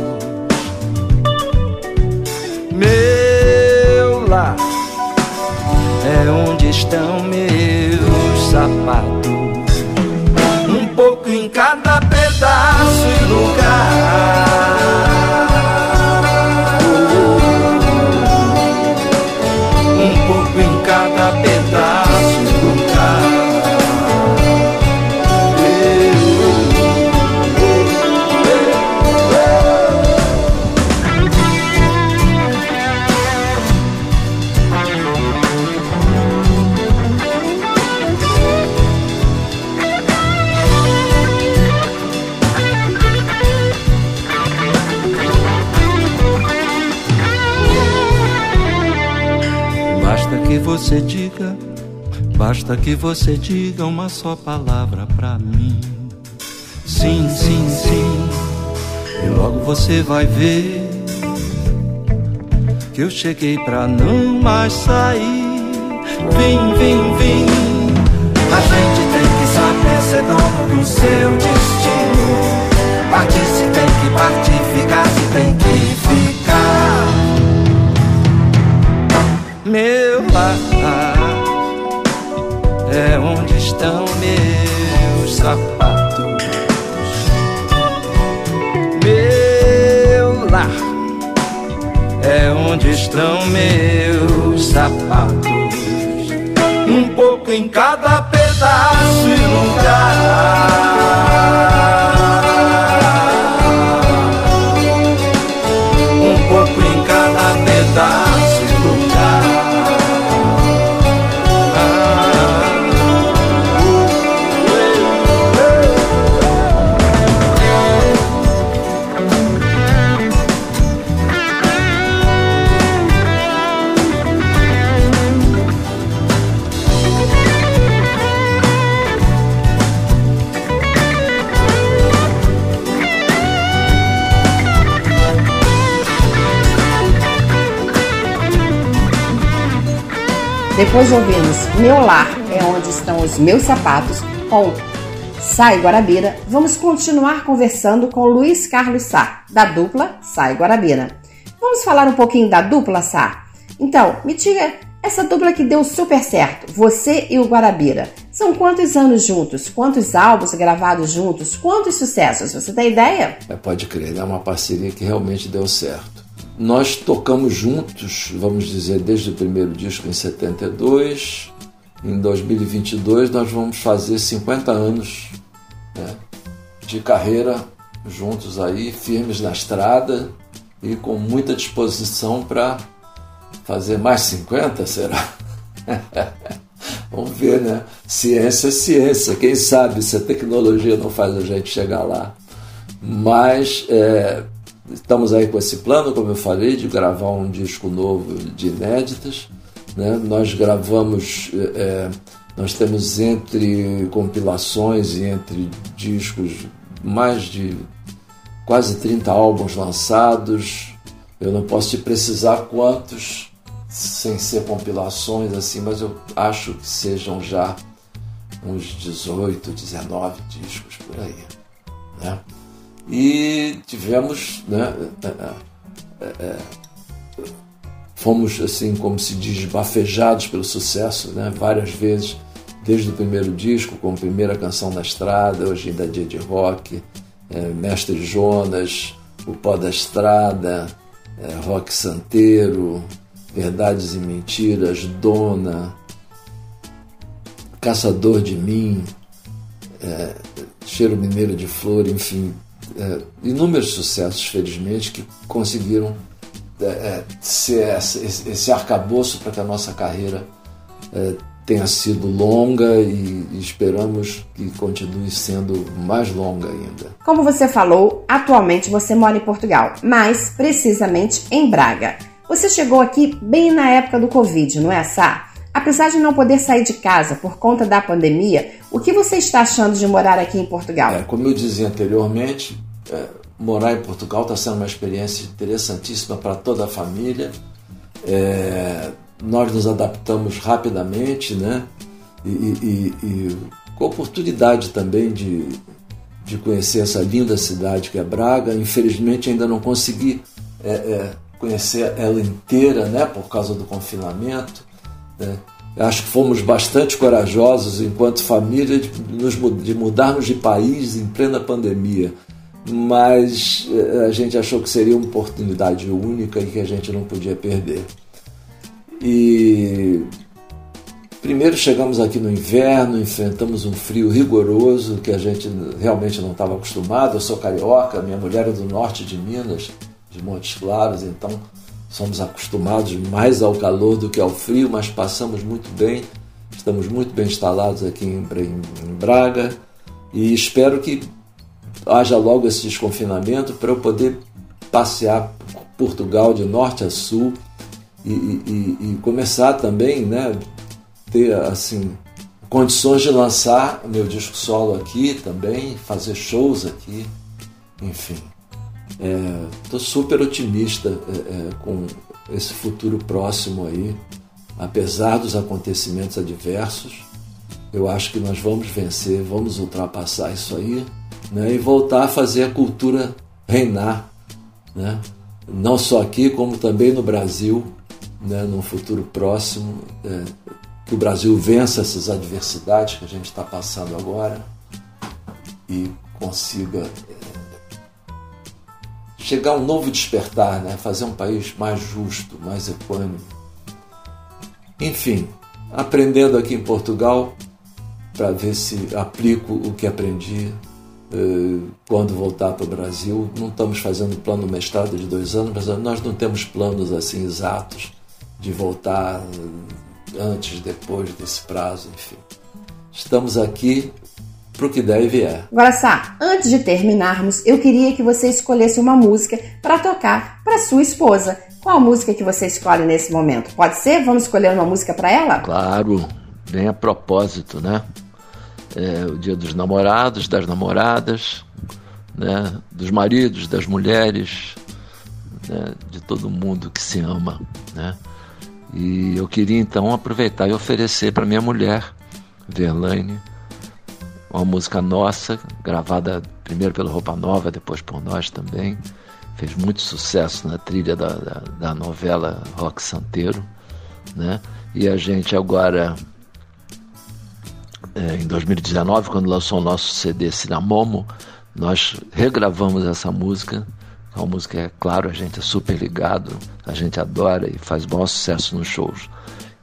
Meu lar é onde estão meus sapatos. Um pouco em cada pedaço e lugar. Você diga, basta que você diga uma só palavra pra mim. Sim, sim, sim. E logo você vai ver que eu cheguei pra não mais sair. Vim, vim, vim. A gente tem que saber ser dono do seu destino. Partir Lar é onde estão meus sapatos. Meu lar é onde estão meus sapatos. Um pouco em cada pedaço e lugar. Um pouco em cada pedaço Depois de ouvirmos Meu Lar é onde estão os meus sapatos, com Sai Guarabira, vamos continuar conversando com Luiz Carlos Sá, da dupla Sai Guarabira. Vamos falar um pouquinho da dupla Sá? Então, me diga, essa dupla que deu super certo, você e o Guarabira. São quantos anos juntos? Quantos álbuns gravados juntos? Quantos sucessos? Você tem ideia? É, pode crer, é uma parceria que realmente deu certo. Nós tocamos juntos, vamos dizer, desde o primeiro disco em 72. Em 2022 nós vamos fazer 50 anos né, de carreira juntos aí, firmes na estrada e com muita disposição para fazer mais 50, será? Vamos ver, né? Ciência é ciência. Quem sabe se a tecnologia não faz a gente chegar lá. Mas é, estamos aí com esse plano, como eu falei, de gravar um disco novo de inéditas. Né? Nós gravamos, é, nós temos entre compilações e entre discos mais de quase 30 álbuns lançados. Eu não posso te precisar quantos, sem ser compilações assim, mas eu acho que sejam já uns 18, 19 discos por aí. Né? E tivemos, né, é, é, fomos assim, como se diz, bafejados pelo sucesso, né, várias vezes, desde o primeiro disco, com a primeira canção na estrada, hoje ainda é dia de rock, é, Mestre Jonas, O Pó da Estrada, é, Rock Santeiro, Verdades e Mentiras, Dona, Caçador de Mim, é, Cheiro Mineiro de Flor, enfim, é, inúmeros sucessos, felizmente, que conseguiram é, é ser esse, esse arcabouço para que a nossa carreira é, tenha sido longa e, e esperamos que continue sendo mais longa ainda. Como você falou, atualmente você mora em Portugal, mais precisamente em Braga. Você chegou aqui bem na época do Covid, não é, Sá? Apesar de não poder sair de casa por conta da pandemia, o que você está achando de morar aqui em Portugal? É, como eu dizia anteriormente, é, morar em Portugal está sendo uma experiência interessantíssima para toda a família. É, nós nos adaptamos rapidamente, né? E, e, e, com a oportunidade também de, de conhecer essa linda cidade que é Braga. Infelizmente ainda não consegui é, é, conhecer ela inteira, né? Por causa do confinamento. Né? Acho que fomos bastante corajosos enquanto família de, nos, de mudarmos de país em plena pandemia mas a gente achou que seria uma oportunidade única e que a gente não podia perder. E primeiro chegamos aqui no inverno, enfrentamos um frio rigoroso que a gente realmente não estava acostumado. Eu sou carioca, minha mulher é do norte de Minas, de Montes Claros, então somos acostumados mais ao calor do que ao frio, mas passamos muito bem. Estamos muito bem instalados aqui em, Braga e espero que haja logo esse desconfinamento para eu poder passear Portugal de norte a sul e, e, e começar também, né, ter assim condições de lançar meu disco solo aqui também, fazer shows aqui, enfim. Estou é, super otimista é, é, com esse futuro próximo aí, apesar dos acontecimentos adversos. Eu acho que nós vamos vencer, vamos ultrapassar isso aí né, e voltar a fazer a cultura reinar, né, não só aqui, como também no Brasil, né, num futuro próximo. É, que o Brasil vença essas adversidades que a gente está passando agora e consiga é, chegar a um novo despertar, né? fazer um país mais justo, mais equânime. Enfim, aprendendo aqui em Portugal para ver se aplico o que aprendi eh, quando voltar para o Brasil. Não estamos fazendo plano mestrado de dois anos, mas nós não temos planos assim exatos de voltar antes, depois desse prazo, enfim. Estamos aqui para o que der e vier. Agora, Sá, antes de terminarmos, eu queria que você escolhesse uma música para tocar para sua esposa. Qual música que você escolhe nesse momento? Pode ser? Vamos escolher uma música para ela? Claro, bem a propósito, né? É o dia dos namorados, das namoradas, né? dos maridos, das mulheres, né? de todo mundo que se ama, né? E eu queria então aproveitar e oferecer para minha mulher, Verlaine, uma música nossa, gravada primeiro pelo Roupa Nova, depois por nós também. Fez muito sucesso na trilha da, da, da novela Rock Santeiro. Né? E a gente agora, é, em 2019, quando lançou o nosso CD Cinamomo, nós regravamos essa música a música é claro, a gente é super ligado, a gente adora e faz bom sucesso nos shows.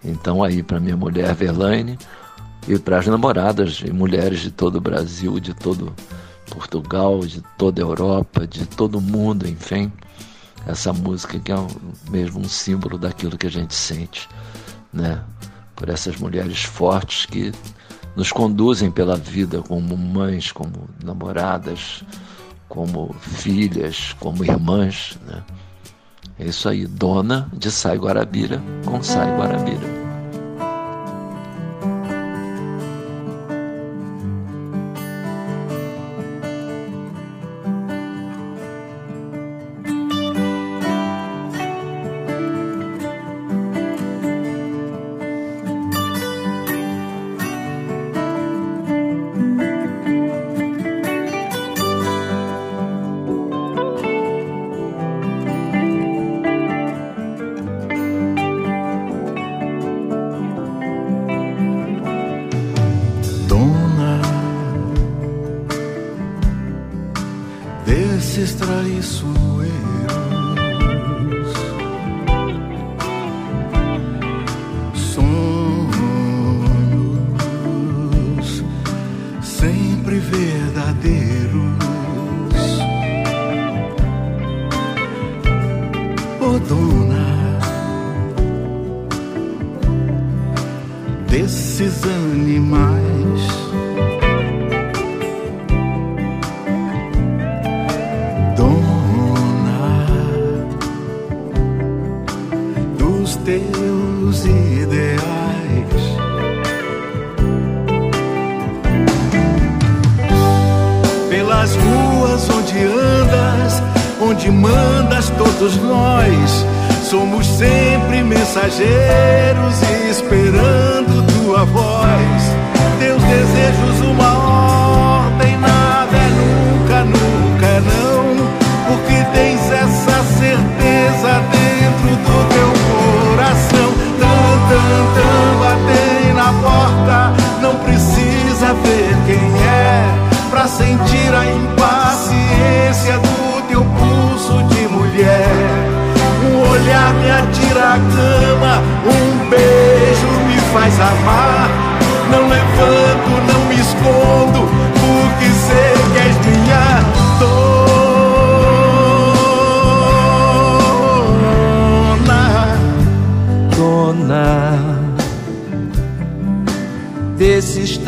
Então aí para minha mulher Verlaine e para as namoradas e mulheres de todo o Brasil, de todo Portugal, de toda a Europa, de todo o mundo, enfim, essa música que é mesmo um símbolo daquilo que a gente sente, né? Por essas mulheres fortes que nos conduzem pela vida como mães, como namoradas, como filhas, como irmãs. Né? É isso aí, dona de Sai Guarabira com Sai Guarabira.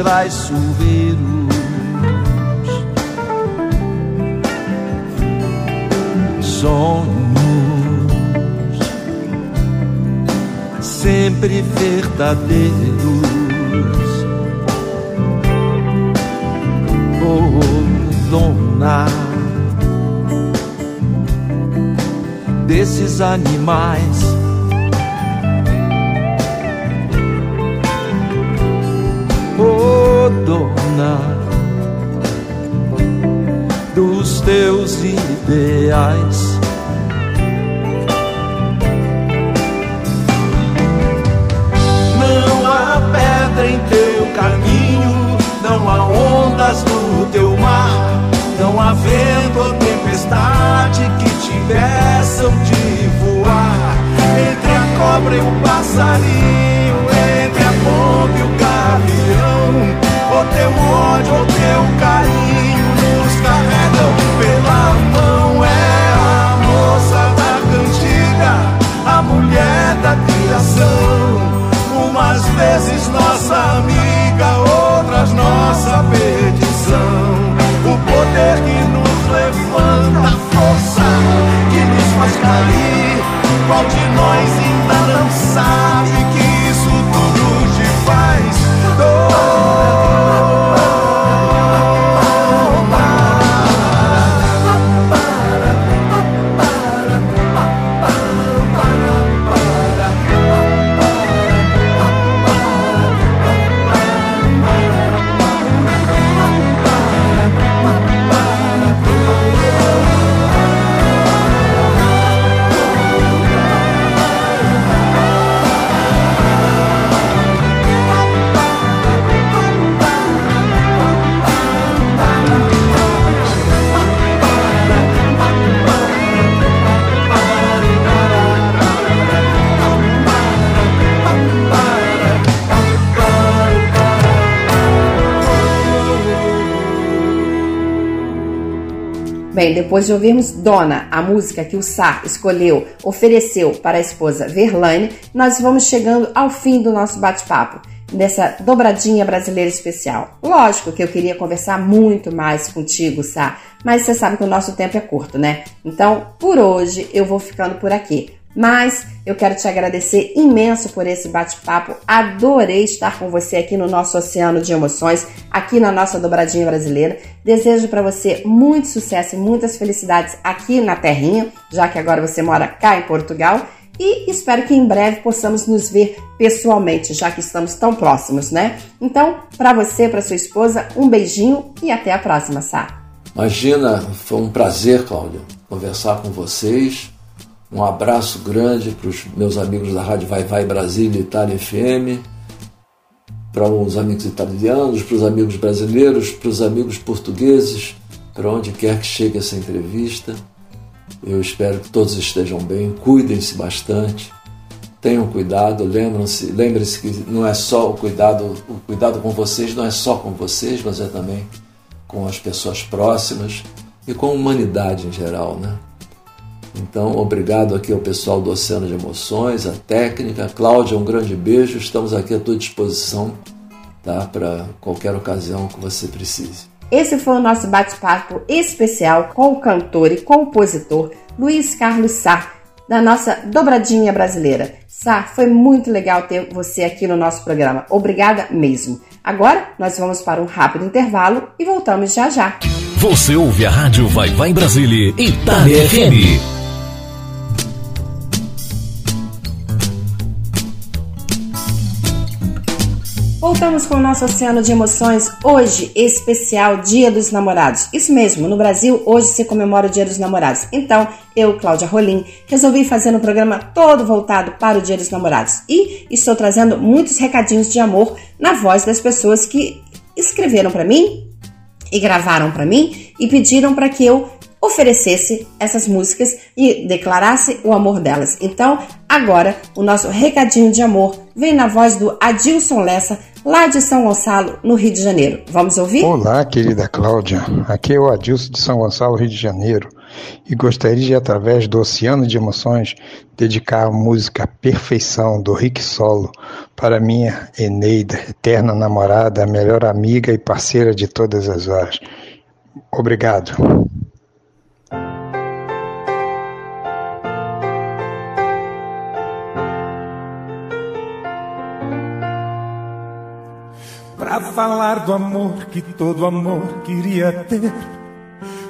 traiçoeiros. Sonhos sempre verdadeiros. Oh, dona desses animais dos teus ideais. Não há pedra em teu caminho, não há ondas no teu mar, não há vento ou tempestade que te impeçam de voar. Entre a cobra e o passarinho, entre a pomba e o gavião, o teu ódio ou teu carinho Qual de nós ainda não sabe Depois de ouvirmos Dona, a música que o Sá escolheu, ofereceu para a esposa Verlaine, nós vamos chegando ao fim do nosso bate-papo, dessa dobradinha brasileira especial. Lógico que eu queria conversar muito mais contigo, Sá, mas você sabe que o nosso tempo é curto, né? Então, por hoje, eu vou ficando por aqui. Mas eu quero te agradecer imenso por esse bate-papo. Adorei estar com você aqui no nosso oceano de emoções, aqui na nossa dobradinha brasileira. Desejo para você muito sucesso e muitas felicidades aqui na terrinha, já que agora você mora cá em Portugal. E espero que em breve possamos nos ver pessoalmente, já que estamos tão próximos, né? Então, para você, para sua esposa, um beijinho e até a próxima, Sá. Imagina, foi um prazer, Cláudia, conversar com vocês. Um abraço grande para os meus amigos da Rádio Vai Vai Brasília Itália FM, para os amigos italianos, para os amigos brasileiros, para os amigos portugueses, para onde quer que chegue essa entrevista. Eu espero que todos estejam bem, cuidem-se bastante, tenham cuidado, lembram-se, lembrem-se que não é só o cuidado, o cuidado com vocês não é só com vocês, mas é também com as pessoas próximas e com a humanidade em geral, né? Então, obrigado aqui ao pessoal do Oceano de Emoções, a técnica. Cláudia, um grande beijo. Estamos aqui à tua disposição tá? para qualquer ocasião que você precise. Esse foi o nosso bate-papo especial com o cantor e compositor Luiz Carlos Sá, da nossa dobradinha brasileira. Sá, foi muito legal ter você aqui no nosso programa. Obrigada mesmo. Agora nós vamos para um rápido intervalo e voltamos já já. Você ouve a Rádio Vai Vai Brasília, Itália FM. Voltamos com o nosso oceano de emoções, hoje, especial Dia dos Namorados. Isso mesmo, no Brasil, hoje se comemora o Dia dos Namorados. Então, eu, Cláudia Rolim, resolvi fazer um programa todo voltado para o Dia dos Namorados. E estou trazendo muitos recadinhos de amor na voz das pessoas que escreveram para mim e gravaram para mim e pediram para que eu oferecesse essas músicas e declarasse o amor delas. Então, agora, o nosso recadinho de amor vem na voz do Adilson Lessa, lá de São Gonçalo, no Rio de Janeiro. Vamos ouvir? Olá, querida Cláudia. Aqui é o Adilson de São Gonçalo, Rio de Janeiro. E gostaria de, através do Oceano de Emoções, dedicar a música Perfeição, do Rick Solo, para minha Eneida, eterna namorada, melhor amiga e parceira de todas as horas. Obrigado. Pra falar do amor que todo amor queria ter.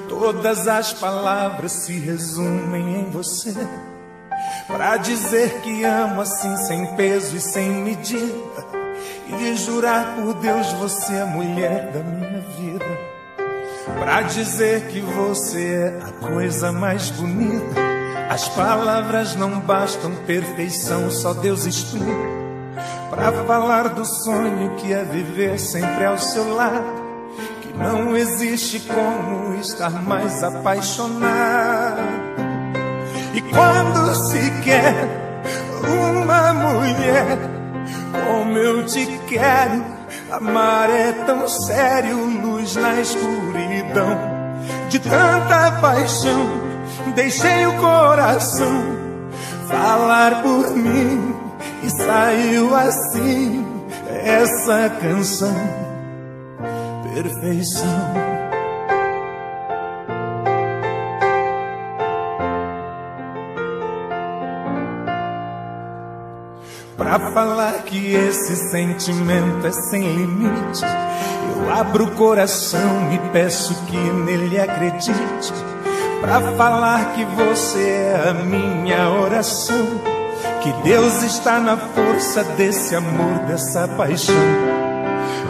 Todas as palavras se resumem em você. Pra dizer que amo assim, sem peso e sem medida. E jurar por Deus, você é a mulher da minha vida. Pra dizer que você é a coisa mais bonita. As palavras não bastam, perfeição só Deus explica. Pra falar do sonho que é viver sempre ao seu lado. Que não existe como estar mais apaixonado. E quando se quer uma mulher como eu te quero, amar é tão sério, luz na escuridão. De tanta paixão, deixei o coração falar por mim e saiu assim essa canção. Perfeição. Pra falar que esse sentimento é sem limite, eu abro o coração e peço que nele acredite. Pra falar que você é a minha oração, que Deus está na força desse amor, dessa paixão.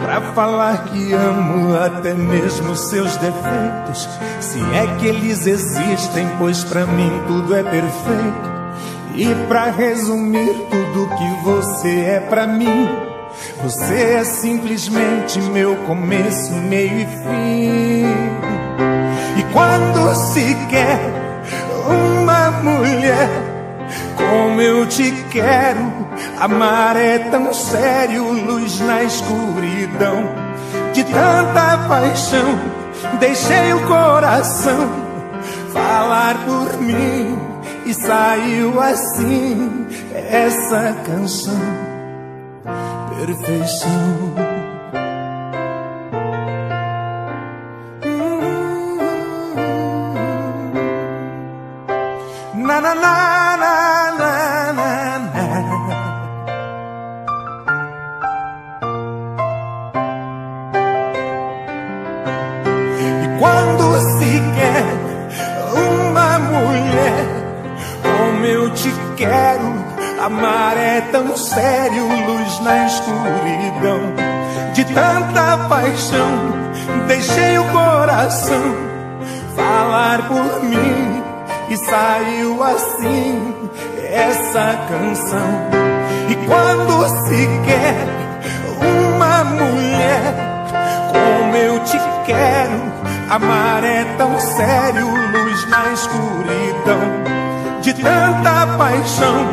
Pra falar que amo até mesmo seus defeitos, se é que eles existem, pois pra mim tudo é perfeito. E pra resumir tudo que você é pra mim, você é simplesmente meu começo, meio e fim. E quando se quer uma mulher como eu te quero, amar é tão sério, luz na escuridão. De tanta paixão, deixei o coração falar por mim e saiu assim essa canção. Perfeição. Canção. E quando se quer uma mulher como eu te quero, amar é tão sério, luz na escuridão. De tanta paixão,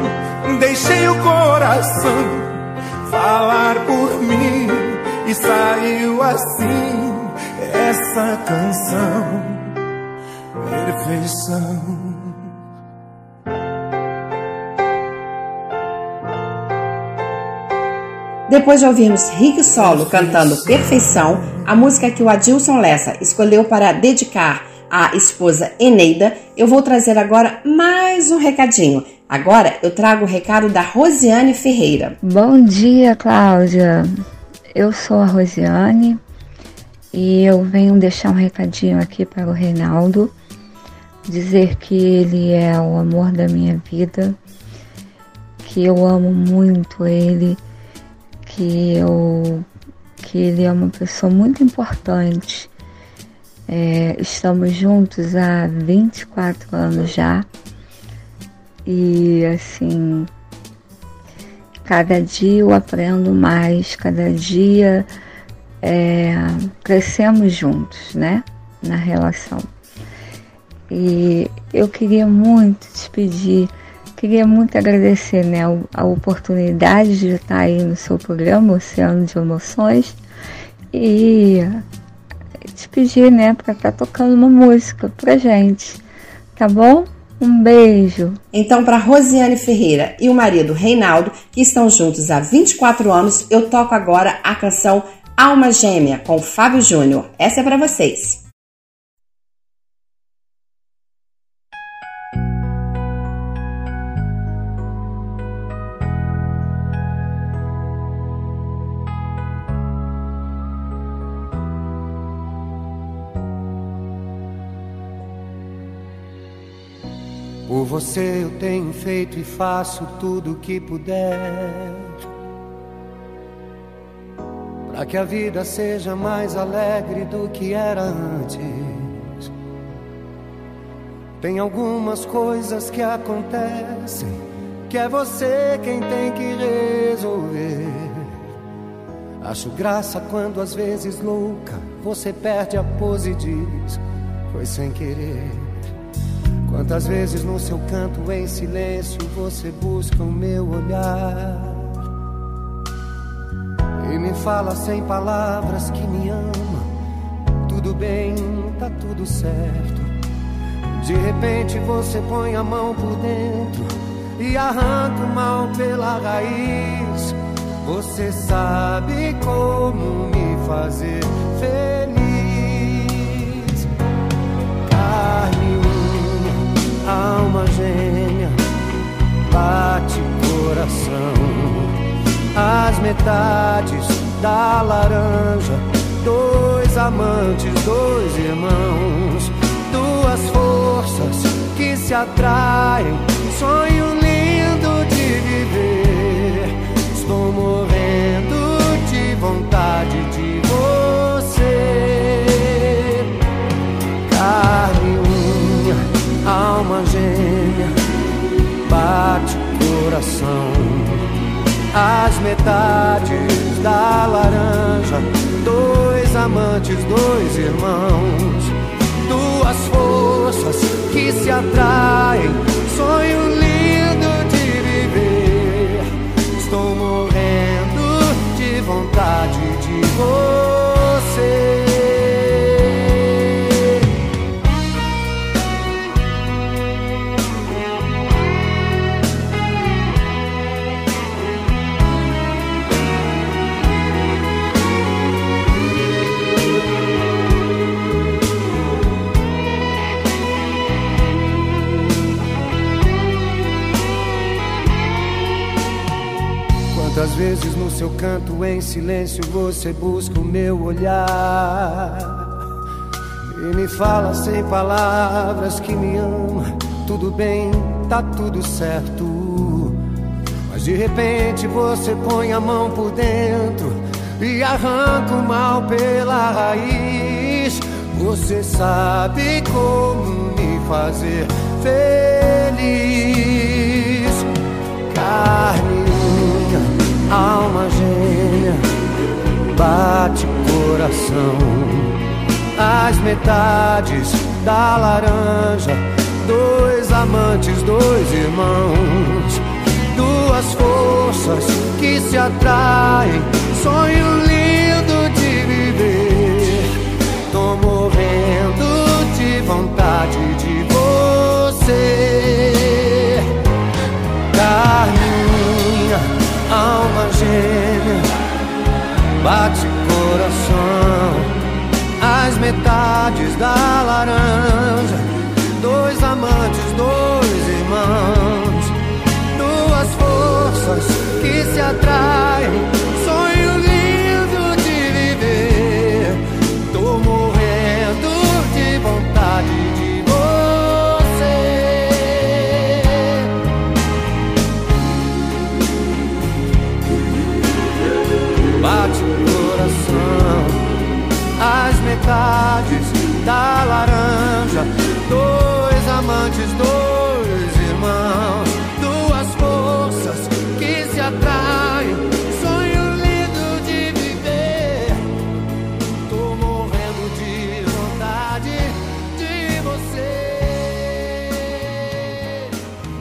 deixei o coração falar por mim e saiu assim essa canção. Perfeição. Depois de ouvirmos Rick Solo cantando Perfeição, a música que o Adilson Lessa escolheu para dedicar à esposa Eneida, eu vou trazer agora mais um recadinho. Agora eu trago o recado da Rosiane Ferreira. Bom dia, Cláudia. Eu sou a Rosiane e eu venho deixar um recadinho aqui para o Reinaldo, dizer que ele é o amor da minha vida, que eu amo muito ele, que eu que ele é uma pessoa muito importante. É, estamos juntos há 24 anos já. E assim, cada dia eu aprendo mais, cada dia é, crescemos juntos, né? Na relação. E eu queria muito te pedir, queria muito agradecer né, a oportunidade de estar aí no seu programa Oceano de Emoções e te pedir, né, para estar tocando uma música pra gente, tá bom? Um beijo. Então, para Rosiane Ferreira e o marido Reinaldo, que estão juntos há 24 anos, eu toco agora a canção Alma Gêmea com Fábio Júnior. Essa é para vocês. Você eu tenho feito e faço tudo o que puder. Para que a vida seja mais alegre do que era antes. Tem algumas coisas que acontecem que é você quem tem que resolver. Acho graça quando às vezes louca você perde a pose e diz: Foi sem querer. Quantas vezes no seu canto em silêncio você busca o meu olhar e me fala sem palavras que me ama. Tudo bem, tá tudo certo. De repente você põe a mão por dentro e arranca o mal pela raiz. Você sabe como me fazer feliz. Alma gêmea, bate coração. As metades da laranja, dois amantes, dois irmãos, duas forças que se atraem. Sonho lindo de viver. Estou morrendo de vontade alma gêmea, bate coração. As metades da laranja, dois amantes, dois irmãos, duas forças que se atraem. Sonho lindo de viver. Estou morrendo de vontade de você. Quantas vezes no seu canto em silêncio você busca o meu olhar e me fala sem palavras que me ama. Tudo bem, tá tudo certo. Mas de repente você põe a mão por dentro e arranca o mal pela raiz. Você sabe como me fazer feliz. Carne alma gêmea, bate coração. As metades da laranja, dois amantes, dois irmãos, duas forças que se atraem. Sonho lindo de viver. Tô morrendo de vontade de você. Carne, unha, alma gêmea, bate coração. As metades da laranja,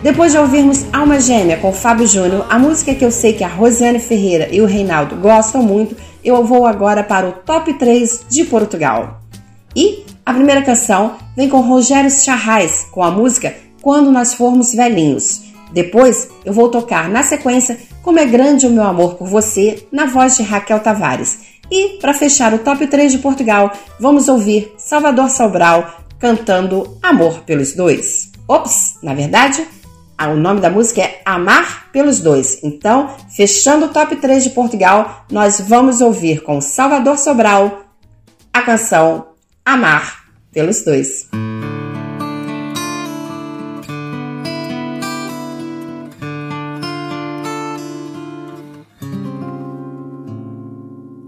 Depois de ouvirmos Alma Gêmea com Fábio Júnior, a música que eu sei que a Rosiane Ferreira e o Reinaldo gostam muito, eu vou agora para o top 3 de Portugal. E a primeira canção vem com Rogério Charrais com a música Quando Nós Formos Velhinhos. Depois eu vou tocar na sequência Como é Grande o Meu Amor por Você, na voz de Raquel Tavares. E para fechar o top 3 de Portugal, vamos ouvir Salvador Sobral cantando Amor pelos Dois. Ops, na verdade, o nome da música é Amar pelos Dois. Então, fechando o top 3 de Portugal, nós vamos ouvir com Salvador Sobral a canção Amar pelos Dois.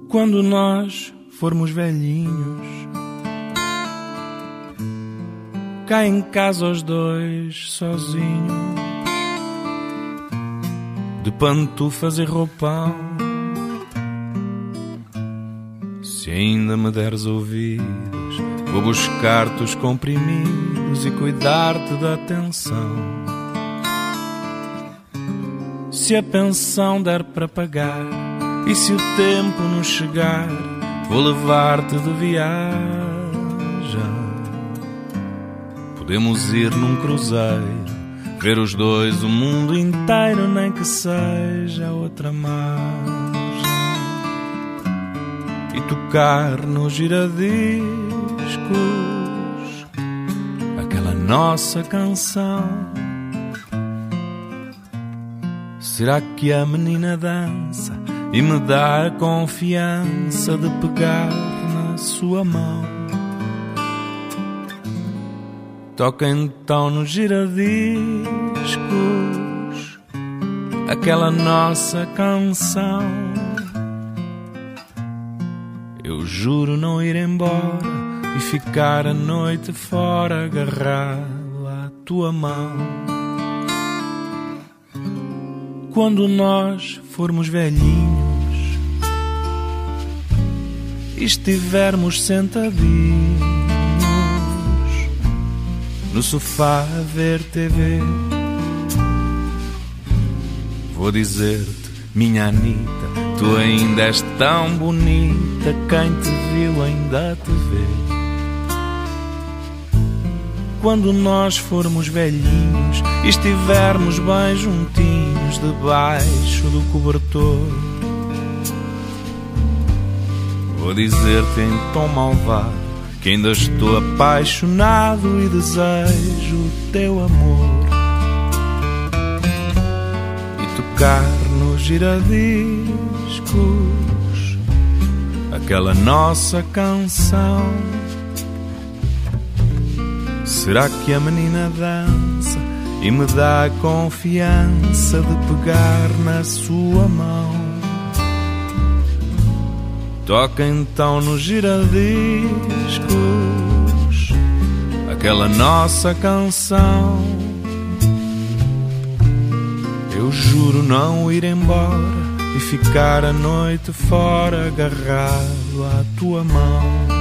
Quando nós formos velhinhos cá em casa os dois sozinhos, de pantufas e roupão. Se ainda me deres ouvidos, vou buscar-te os comprimidos e cuidar-te da atenção. Se a pensão der para pagar e se o tempo nos chegar, vou levar-te de viagem. Podemos ir num cruzeiro, ver os dois o mundo inteiro, nem que seja outra margem. E tocar nos giradiscos aquela nossa canção. Será que a menina dança e me dá a confiança de pegar na sua mão? Toca então nos giradiscos aquela nossa canção. Eu juro não ir embora e ficar a noite fora agarrado à tua mão. Quando nós formos velhinhos e estivermos sentadinhos no sofá a ver TV, vou dizer-te, minha Anitta, tu ainda és tão bonita, quem te viu ainda te vê. Quando nós formos velhinhos e estivermos bem juntinhos debaixo do cobertor, vou dizer-te em tom malvado que ainda estou apaixonado e desejo o teu amor e tocar nos giradiscos aquela nossa canção. Será que a menina dança e me dá a confiança de pegar na sua mão? Toca então nos giradiscos aquela nossa canção. Eu juro não ir embora e ficar a noite fora agarrado à tua mão.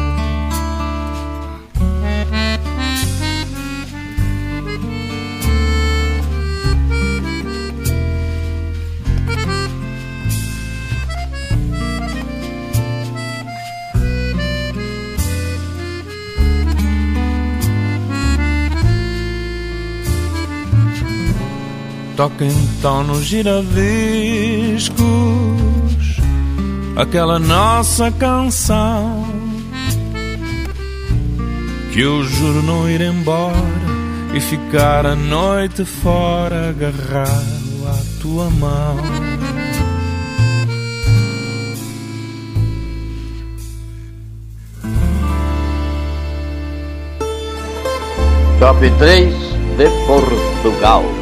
Toca então nos giradiscos aquela nossa canção que eu juro não ir embora e ficar a noite fora agarrado à tua mão. Top 3 de Portugal.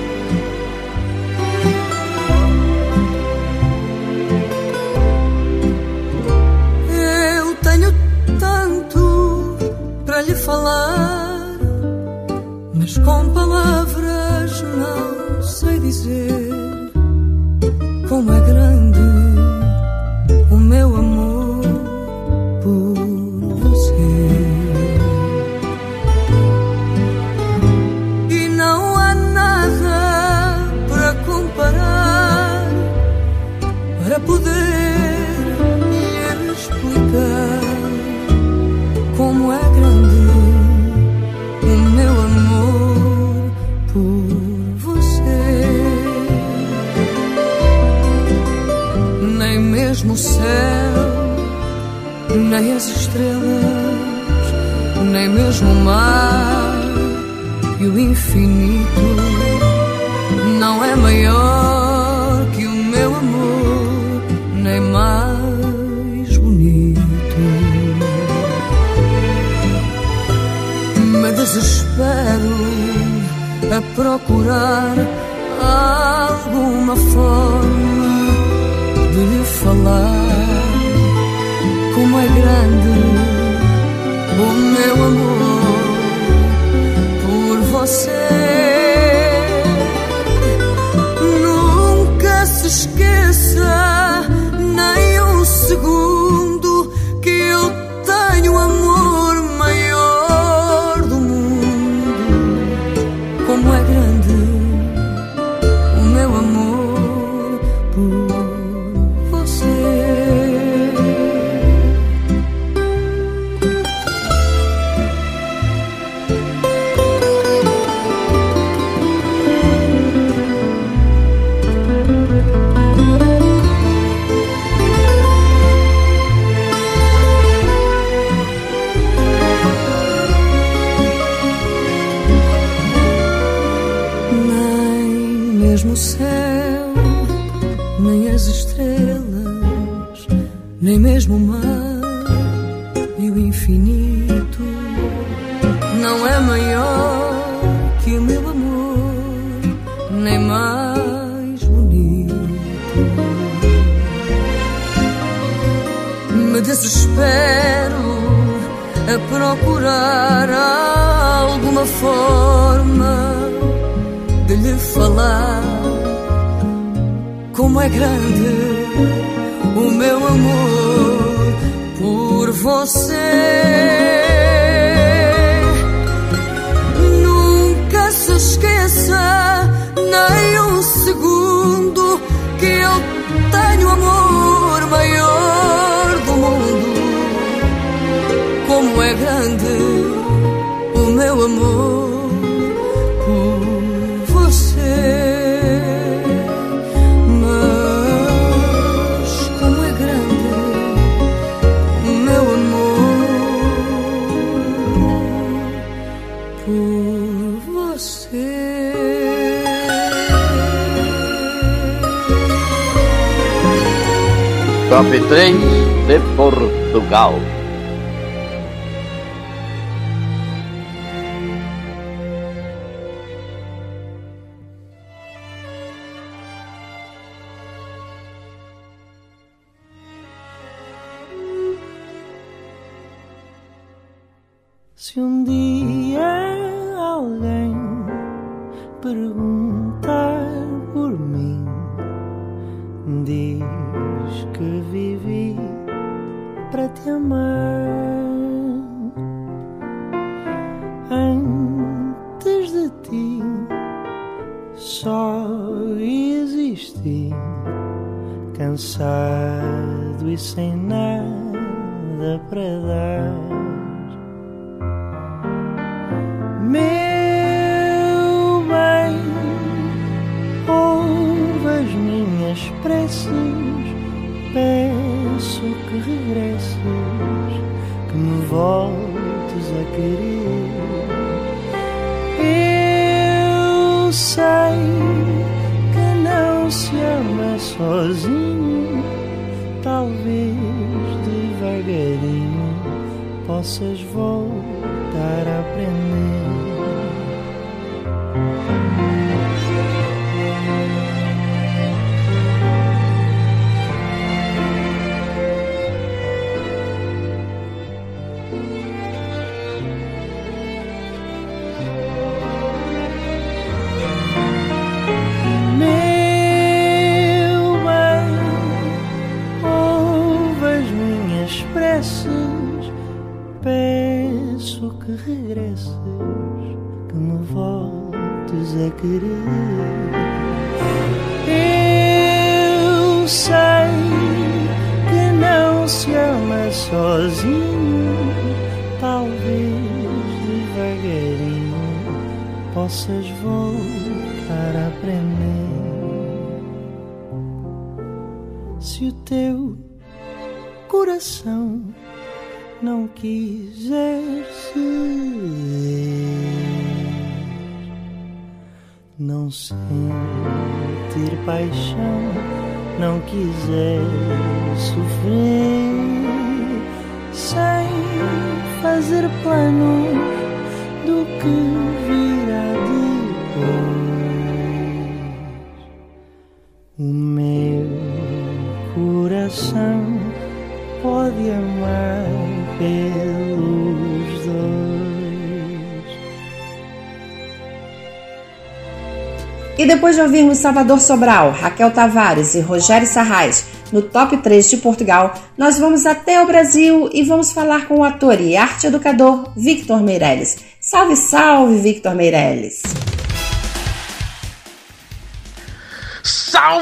Depois de ouvirmos Salvador Sobral, Raquel Tavares e Rogério Sarrais no top 3 de Portugal, nós vamos até o Brasil e vamos falar com o ator e arte educador Victor Meirelles. Salve, salve, Victor Meirelles!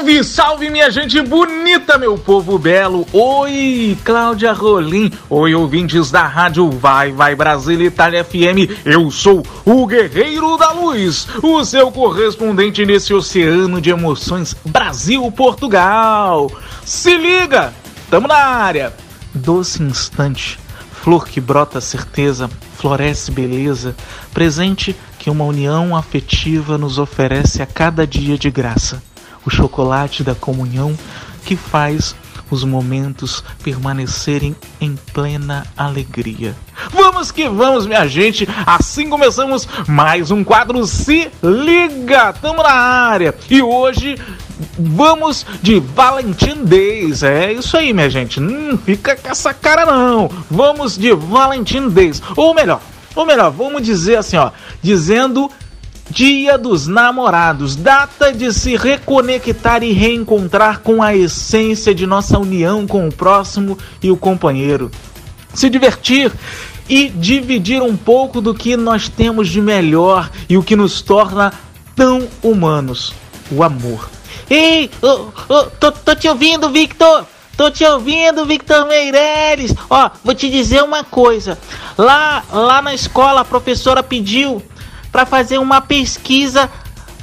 Salve, salve minha gente bonita, meu povo belo. Oi, Cláudia Rolim. Oi, ouvintes da rádio Vai Vai Brasil Itália FM. Eu sou o Guerreiro da Luz, o seu correspondente nesse oceano de emoções Brasil-Portugal. Se liga, tamo na área. Doce instante, flor que brota certeza, floresce beleza, presente que uma união afetiva nos oferece a cada dia de graça o chocolate da comunhão que faz os momentos permanecerem em plena alegria. Vamos que vamos, minha gente! Assim começamos mais um quadro Se Liga! Tamo na área! E hoje vamos de Valentin Days. É isso aí, minha gente. Não fica com essa cara, não. Vamos de Valentin Days. Ou melhor, ou melhor, vamos dizer assim, ó. Dizendo Dia dos Namorados, data de se reconectar e reencontrar com a essência de nossa união com o próximo e o companheiro. Se divertir e dividir um pouco do que nós temos de melhor e o que nos torna tão humanos: o amor. Ei, oh, oh, tô, tô te ouvindo, Victor! Tô te ouvindo, Victor Meireles. Ó, vou te dizer uma coisa. Lá, lá na escola a professora pediu para fazer uma pesquisa,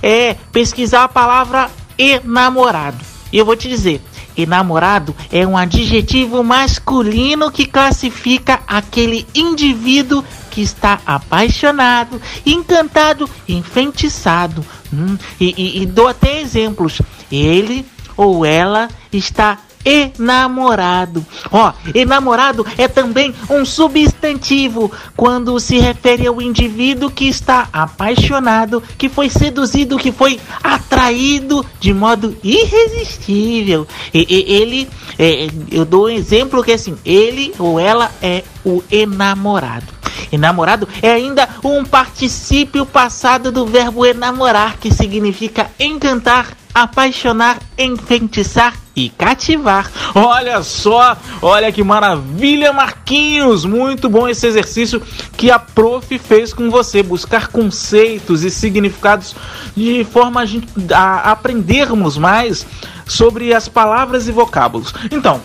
é, pesquisar a palavra enamorado. E eu vou te dizer, enamorado é um adjetivo masculino que classifica aquele indivíduo que está apaixonado, encantado, enfeitiçado. Hum, e, e, e dou até exemplos. Ele ou ela está enamorado. Ó, enamorado é também um substantivo quando se refere ao indivíduo que está apaixonado, que foi seduzido, que foi atraído de modo irresistível. E, e ele, é, eu dou um exemplo que é assim, ele ou ela é o enamorado. Enamorado é ainda um particípio passado do verbo enamorar, que significa encantar, apaixonar, enfeitiçar e cativar. Olha só, olha que maravilha, Marquinhos! Muito bom esse exercício que a prof fez com você, buscar conceitos e significados de forma a, gente, a aprendermos mais sobre as palavras e vocábulos. Então,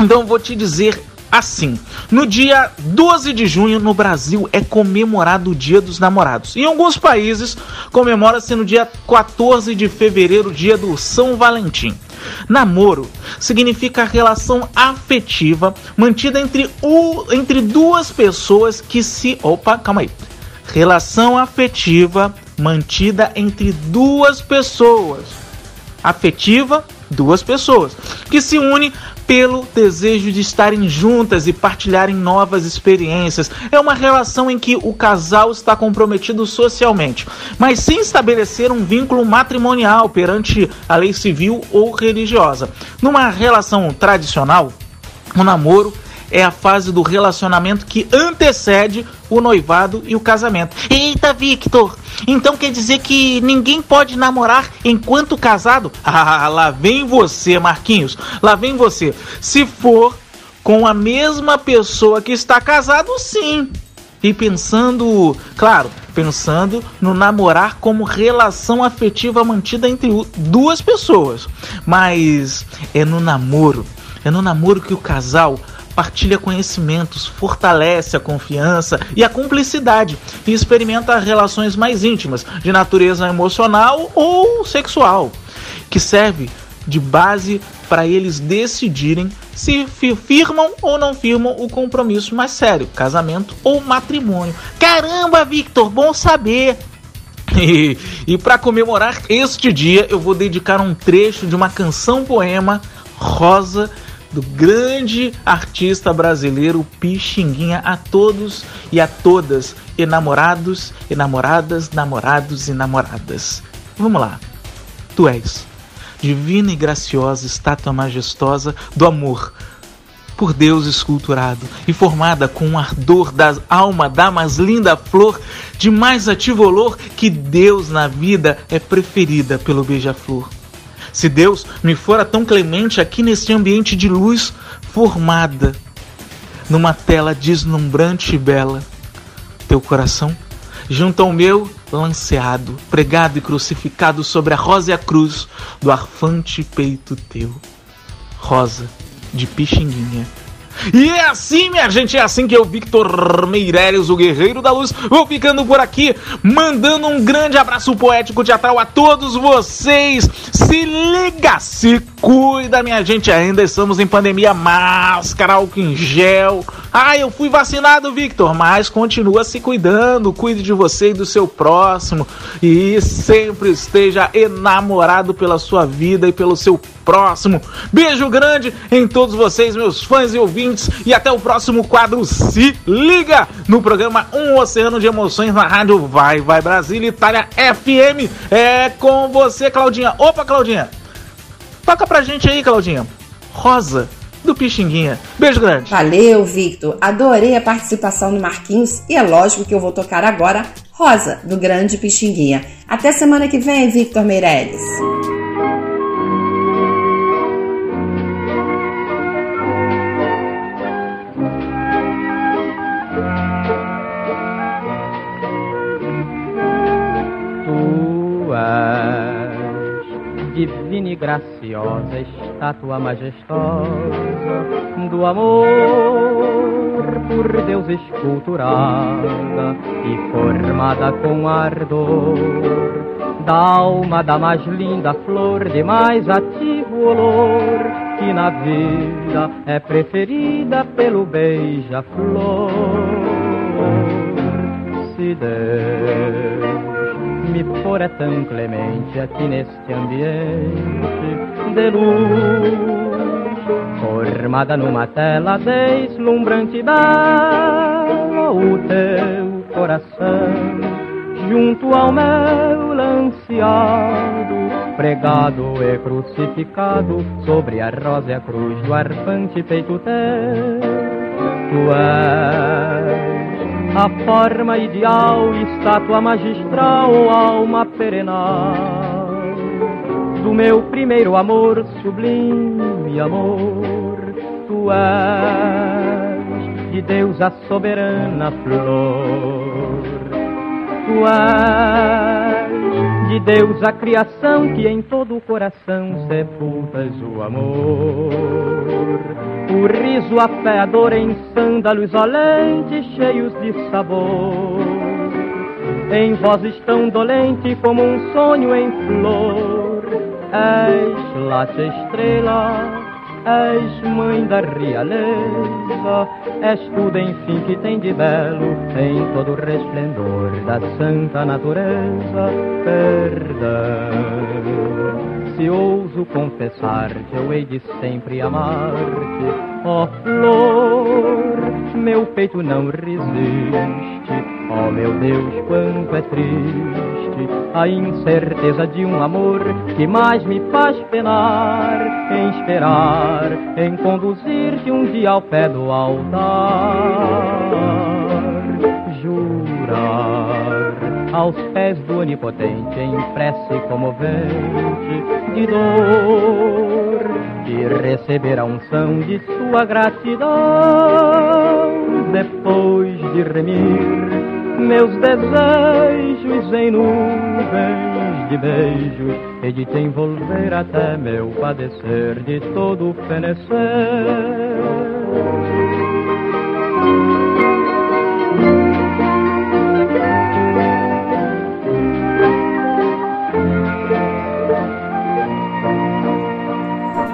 então vou te dizer assim. No dia 12 de junho, no Brasil, é comemorado o Dia dos Namorados. Em alguns países, comemora-se no dia 14 de fevereiro, dia do São Valentim. Namoro significa relação afetiva mantida entre, o, entre duas pessoas que se. Opa, calma aí. Relação afetiva mantida entre duas pessoas. Afetiva, duas pessoas. Que se unem pelo desejo de estarem juntas e partilharem novas experiências. É uma relação em que o casal está comprometido socialmente, mas sem estabelecer um vínculo matrimonial perante a lei civil ou religiosa. Numa relação tradicional, o namoro é a fase do relacionamento que antecede o noivado e o casamento. Eita, Victor! Então quer dizer que ninguém pode namorar enquanto casado? Ah, lá vem você, Marquinhos. Lá vem você. Se for com a mesma pessoa que está casado, sim. E pensando, claro, pensando no namorar como relação afetiva mantida entre duas pessoas. Mas é no namoro, é no namoro que o casal partilha conhecimentos, fortalece a confiança e a cumplicidade e experimenta relações mais íntimas, de natureza emocional ou sexual, que serve de base para eles decidirem se firmam ou não firmam o compromisso mais sério, casamento ou matrimônio. Caramba, Victor, bom saber! E, e para comemorar este dia, eu vou dedicar um trecho de uma canção poema Rosa do grande artista brasileiro Pixinguinha a todos e a todas, enamorados, enamoradas, namorados e namoradas. Vamos lá. Tu és divina e graciosa estátua majestosa do amor. por Deus esculturado e formada com um ardor da alma da mais linda flor, de mais ativo olor que Deus na vida é preferida pelo beija-flor. Se Deus me fora tão clemente aqui neste ambiente de luz formada, numa tela deslumbrante e bela, teu coração, junto ao meu, lanceado, pregado e crucificado sobre a rósea cruz do arfante peito teu. Rosa de Pixinguinha. E é assim, minha gente, é assim que eu, Victor Meireles, o Guerreiro da Luz, vou ficando por aqui, mandando um grande abraço poético teatral a todos vocês. Se liga, se cuida, minha gente, ainda estamos em pandemia, máscara, álcool em gel. Ah, eu fui vacinado, Victor, mas continua se cuidando, cuide de você e do seu próximo e sempre esteja enamorado pela sua vida e pelo seu próximo. Beijo grande em todos vocês, meus fãs e ouvintes, e até o próximo quadro Se Liga no programa Um Oceano de Emoções na rádio Vai Vai Brasília Itália FM. É com você, Claudinha. Opa, Claudinha. Toca pra gente aí, Claudinha. Rosa do Pixinguinha. Beijo grande. Valeu, Victor. Adorei a participação do Marquinhos e é lógico que eu vou tocar agora Rosa do Grande Pixinguinha. Até semana que vem, Victor Meirelles. Divina e graciosa, estátua majestosa do amor por Deus esculturada e formada com ardor da alma da mais linda flor de mais ativo olor que na vida é preferida pelo beija-flor. Se Deus me for é tão clemente aqui neste ambiente de luz, formada numa tela deslumbrante bela, o teu coração junto ao meu lanceado, pregado e crucificado sobre a rósea cruz do arfante peito teu. Tu és a forma ideal, estátua magistral, alma perenal do meu primeiro amor, sublime amor. Tu és de Deus a soberana flor. Tu és de Deus a criação que em todo o coração sepultas o amor. O riso, a fé, a dor em sândalos olentes cheios de sabor. Em vozes tão dolente como um sonho em flor. És late estrela, és mãe da realeza, és tudo enfim que tem de belo em todo o resplendor da santa natureza. Perdão, se ouso confessar-te, eu hei de sempre amar-te, ó flor, meu peito não resiste. Oh meu Deus, quanto é triste a incerteza de um amor que mais me faz penar em esperar, em conduzir-te um dia ao pé do altar. Jurar aos pés do Onipotente em prece comovente de dor e receber a unção de sua gratidão depois de remir meus desejos em nuvens de beijos e de te envolver até meu padecer de todo fenecer.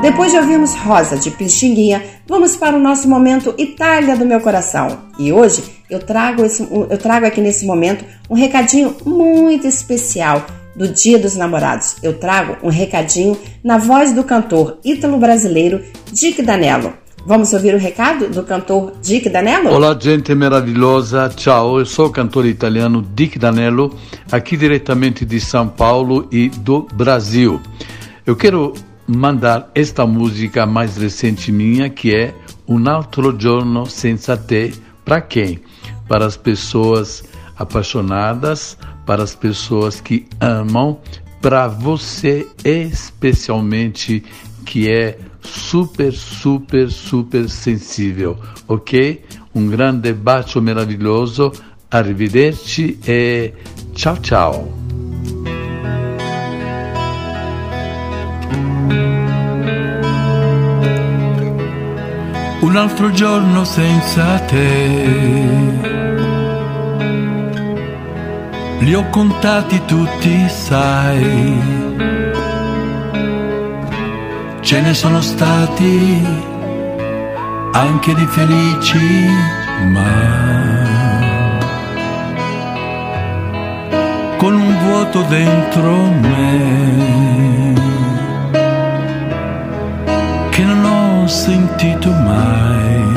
Depois de ouvirmos Rosa de Pixinguinha, vamos para o nosso momento Itália do meu coração. E hoje eu trago, esse, eu trago aqui nesse momento um recadinho muito especial do Dia dos Namorados. Eu trago um recadinho na voz do cantor ítalo-brasileiro Dick Danello. Vamos ouvir o recado do cantor Dick Danello? Olá, gente maravilhosa. Tchau, eu sou o cantor italiano Dick Danello, aqui diretamente de São Paulo e do Brasil. Eu quero mandar esta música mais recente minha, que é um altro giorno senza te. Para quem? Para as pessoas apaixonadas, para as pessoas que amam, para você especialmente que é super, super, super sensível, ok? Um grande bacio meraviglioso, arrivederci e ciao ciao! Un altro giorno senza te. Li ho contati tutti, sai. Ce ne sono stati anche di felici, ma con un vuoto dentro me sentito mai.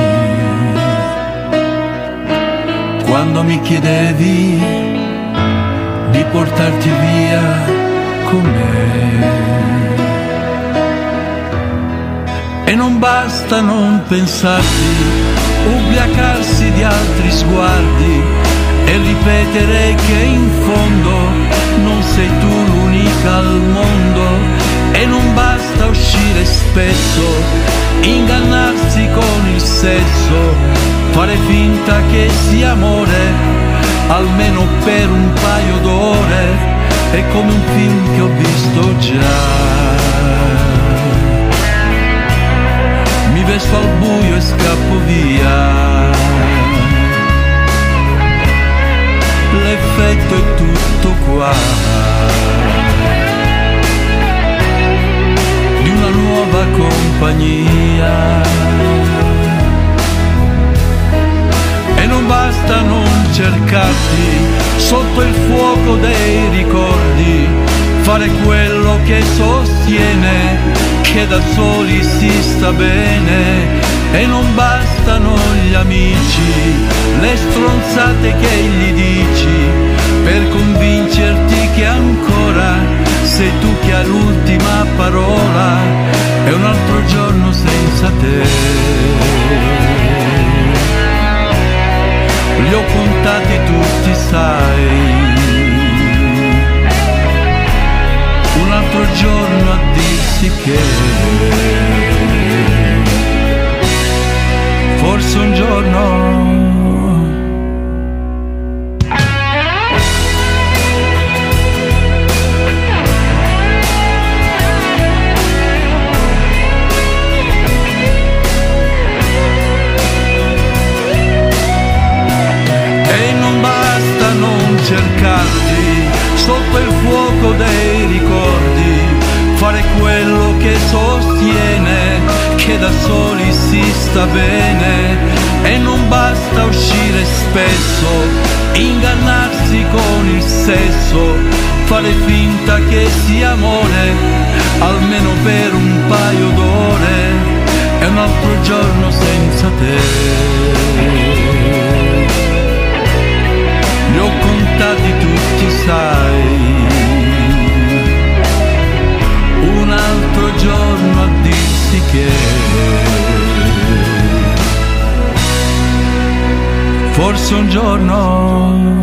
Quando mi chiedevi di portarti via con me. E non basta non pensarti, ubriacarsi di altri sguardi e ripetere che in fondo non sei tu l'unica al mondo. E non basta uscire spesso, ingannarsi con il sesso, fare finta che sia amore, almeno per un paio d'ore, è come un film che ho visto già. Fare quello che sostiene che da soli si sta bene e non bastano gli amici, le stronzate che gli dici per convincerti che ancora sei tu che hai l'ultima parola e un altro giorno senza te. Li ho contati tutti, sai. Un altro giorno a dirsi che forse un giorno che da soli si sta bene. E non basta uscire spesso, ingannarsi con il sesso, fare finta che sia amore, almeno per un paio d'ore. E un altro giorno senza te. Li ho contati tutti, sai. Forse un giorno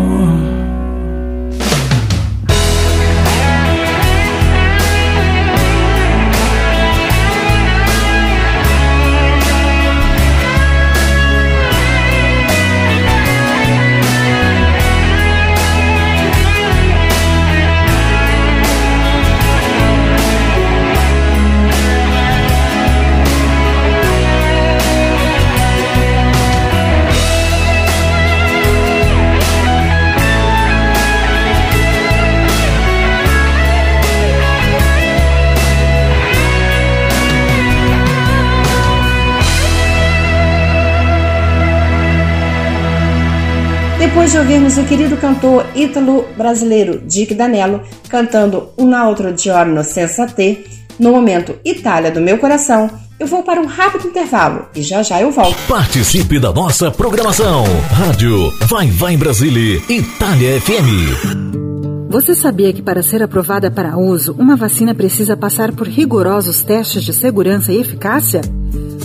Depois de ouvirmos o querido cantor ítalo brasileiro Dick Danello cantando Un altro giorno senza te, no momento Itália do meu coração, eu vou para um rápido intervalo e já já eu volto. Participe da nossa programação. Rádio Vai Vai Brasília, Itália FM. Você sabia que para ser aprovada para uso, uma vacina precisa passar por rigorosos testes de segurança e eficácia?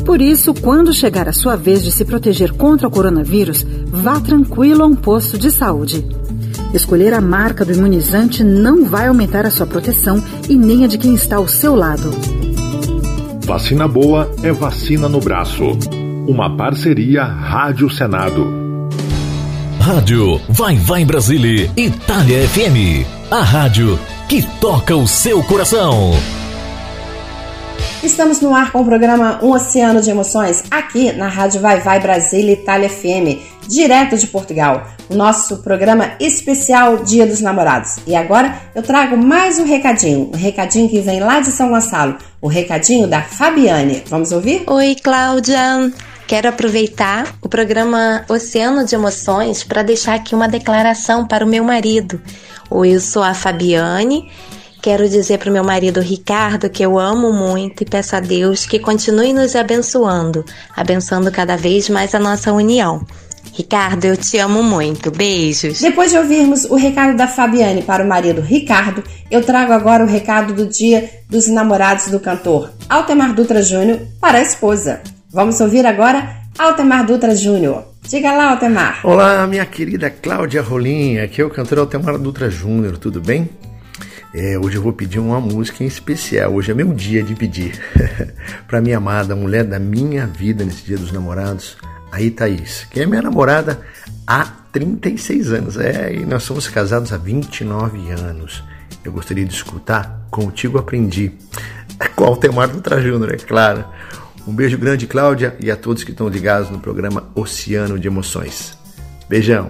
Por isso, quando chegar a sua vez de se proteger contra o coronavírus, vá tranquilo a um posto de saúde. Escolher a marca do imunizante não vai aumentar a sua proteção e nem a de quem está ao seu lado. Vacina boa é vacina no braço. Uma parceria Rádio Senado. Rádio Vai Vai Brasília, Itália FM. A rádio que toca o seu coração. Estamos no ar com o programa Um Oceano de Emoções, aqui na Rádio Vai Vai Brasília Itália FM, direto de Portugal. O nosso programa especial Dia dos Namorados. E agora eu trago mais um recadinho, um recadinho que vem lá de São Gonçalo, o recadinho da Fabiane. Vamos ouvir? Oi, Cláudia. Quero aproveitar o programa Oceano de Emoções para deixar aqui uma declaração para o meu marido. Eu sou a Fabiane. Quero dizer para o meu marido Ricardo que eu amo muito e peço a Deus que continue nos abençoando, abençoando cada vez mais a nossa união. Ricardo, eu te amo muito. Beijos. Depois de ouvirmos o recado da Fabiane para o marido Ricardo, eu trago agora o recado do Dia dos Namorados do cantor Altemar Dutra Júnior para a esposa. Vamos ouvir agora Altemar Dutra Júnior. Diga lá, Altemar. Olá, minha querida Cláudia Rolim, aqui é o cantor Altemar Dutra Júnior, tudo bem? É, hoje eu vou pedir uma música em especial. Hoje é meu dia de pedir para minha amada mulher da minha vida nesse Dia dos Namorados, aí Thaís, que é minha namorada há 36 anos. É, e nós somos casados há 29 anos. Eu gostaria de escutar Contigo Aprendi, com Altemar Dutra Júnior, é claro. Um beijo grande, Cláudia, e a todos que estão ligados no programa Oceano de Emoções. Beijão!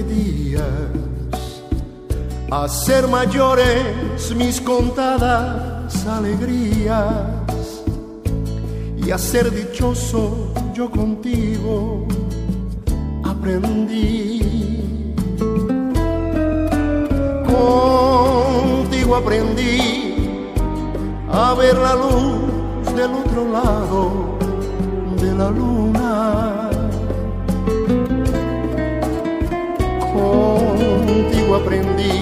a ser mayores mis contadas alegrías y a ser dichoso yo contigo aprendí. Contigo aprendí a ver la luz del otro lado de la luna. Contigo aprendí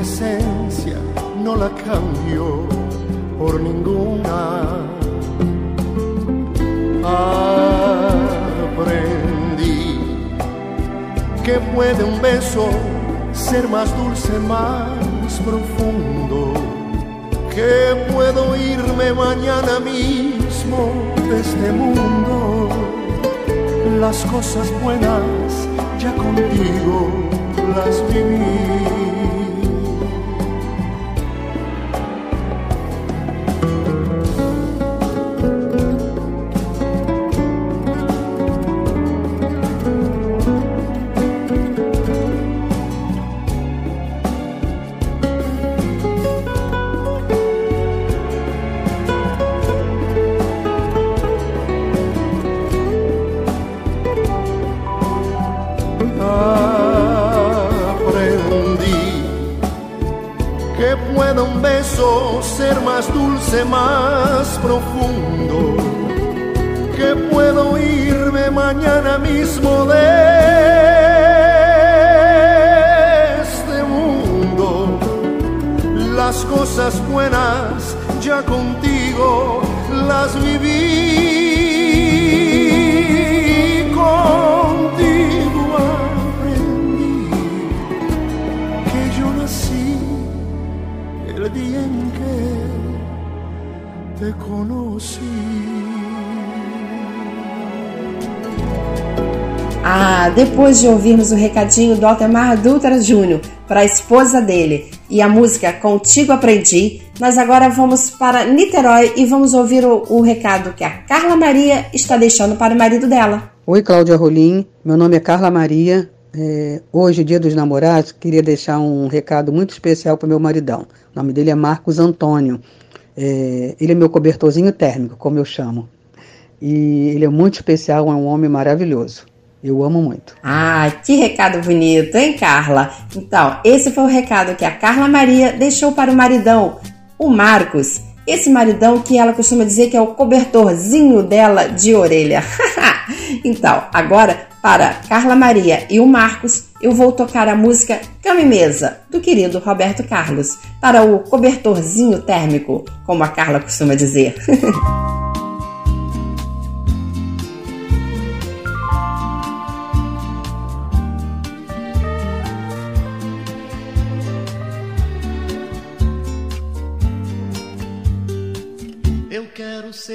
presencia no la cambio por ninguna. Aprendí que puede un beso ser más dulce, más profundo. Que puedo irme mañana mismo de este mundo. Las cosas buenas ya contigo las viví. demás. Depois de ouvirmos o recadinho do Altemar Dutra Júnior para a esposa dele e a música Contigo Aprendi, nós agora vamos para Niterói e vamos ouvir o, o recado que a Carla Maria está deixando para o marido dela. Oi, Cláudia Rolim. Meu nome é Carla Maria. É, hoje, dia dos namorados, queria deixar um recado muito especial para o meu maridão. O nome dele é Marcos Antônio. É, ele é meu cobertorzinho térmico, como eu chamo. E ele é muito especial, é um homem maravilhoso. Eu amo muito. Ah, que recado bonito, hein, Carla? Então, esse foi o recado que a Carla Maria deixou para o maridão, o Marcos. Esse maridão que ela costuma dizer que é o cobertorzinho dela de orelha. então, agora, para Carla Maria e o Marcos, eu vou tocar a música Cama e Mesa, do querido Roberto Carlos, para o cobertorzinho térmico, como a Carla costuma dizer.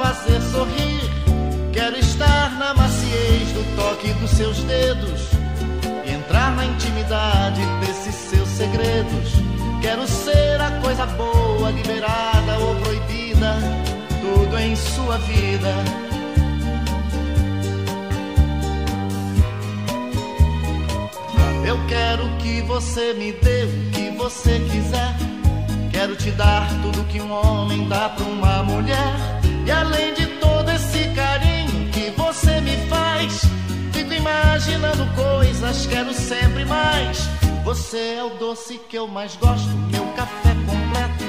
fazer sorrir. Quero estar na maciez do toque dos seus dedos. Entrar na intimidade desses seus segredos. Quero ser a coisa boa, liberada ou proibida. Tudo em sua vida. Eu quero que você me dê o que você quiser. Quero te dar tudo que um homem dá pra uma mulher. E além de todo esse carinho que você me faz, fico imaginando coisas, quero sempre mais. Você é o doce que eu mais gosto, meu café completo,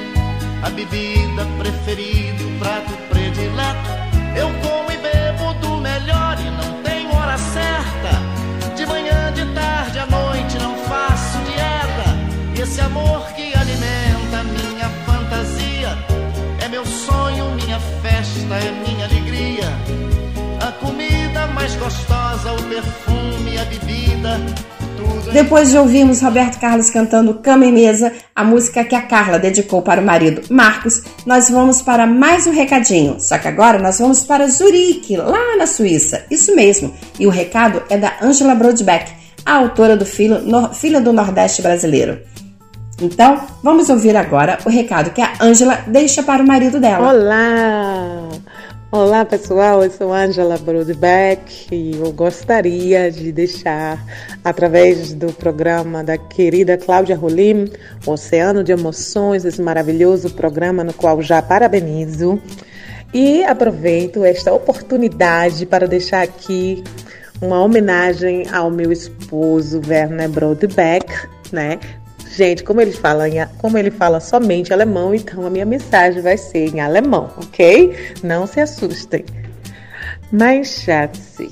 a bebida preferida, o prato predileto. Eu como e bebo do melhor e não tenho hora certa. De manhã, de tarde, à noite não faço dieta. E esse amor que alimenta é meu sonho, minha festa, é minha alegria. A comida mais gostosa, o perfume, a bebida. Depois de ouvirmos Roberto Carlos cantando Cama e Mesa, a música que a Carla dedicou para o marido Marcos, nós vamos para mais um recadinho. Só que agora nós vamos para Zurique, lá na Suíça. Isso mesmo. E o recado é da Angela Brodbeck, a autora do Filho, no, Filho do Nordeste Brasileiro. Então, vamos ouvir agora o recado que a Angela deixa para o marido dela. Olá! Olá pessoal, eu sou Angela Brodbeck e eu gostaria de deixar, através do programa da querida Cláudia Rolim, Oceano de Emoções, esse maravilhoso programa no qual já parabenizo, e aproveito esta oportunidade para deixar aqui uma homenagem ao meu esposo Werner Brodbeck, né? Gente, como ele fala, como ele fala somente alemão, então a minha mensagem vai ser em alemão, ok? Não se assustem. Mein Schatzi,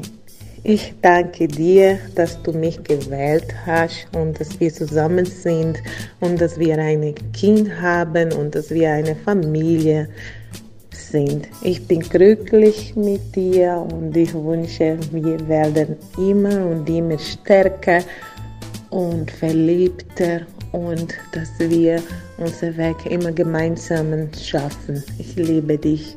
ich danke dir, dass du mich gewählt hast und dass wir zusammen sind und dass wir ein Kind haben und dass wir eine Familie sind. Ich bin glücklich mit dir und ich wünsche, wir werden immer und immer stärker und verliebter und dass wir unser immer gemeinsam schaffen. Ich liebe dich.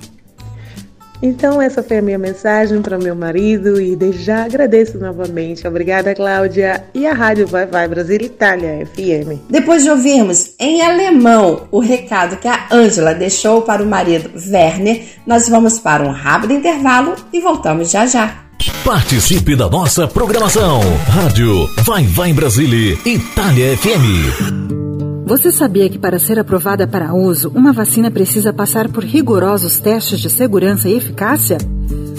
Então, essa foi a minha mensagem para meu marido e desde já agradeço novamente. Obrigada, Cláudia. E a Rádio Vai Vai Brasil Itália FM. Depois de ouvirmos em alemão o recado que a Ângela deixou para o marido Werner, nós vamos para um rápido intervalo e voltamos já já. Participe da nossa programação. Rádio Vai Vai Brasília, Itália FM. Você sabia que para ser aprovada para uso, uma vacina precisa passar por rigorosos testes de segurança e eficácia?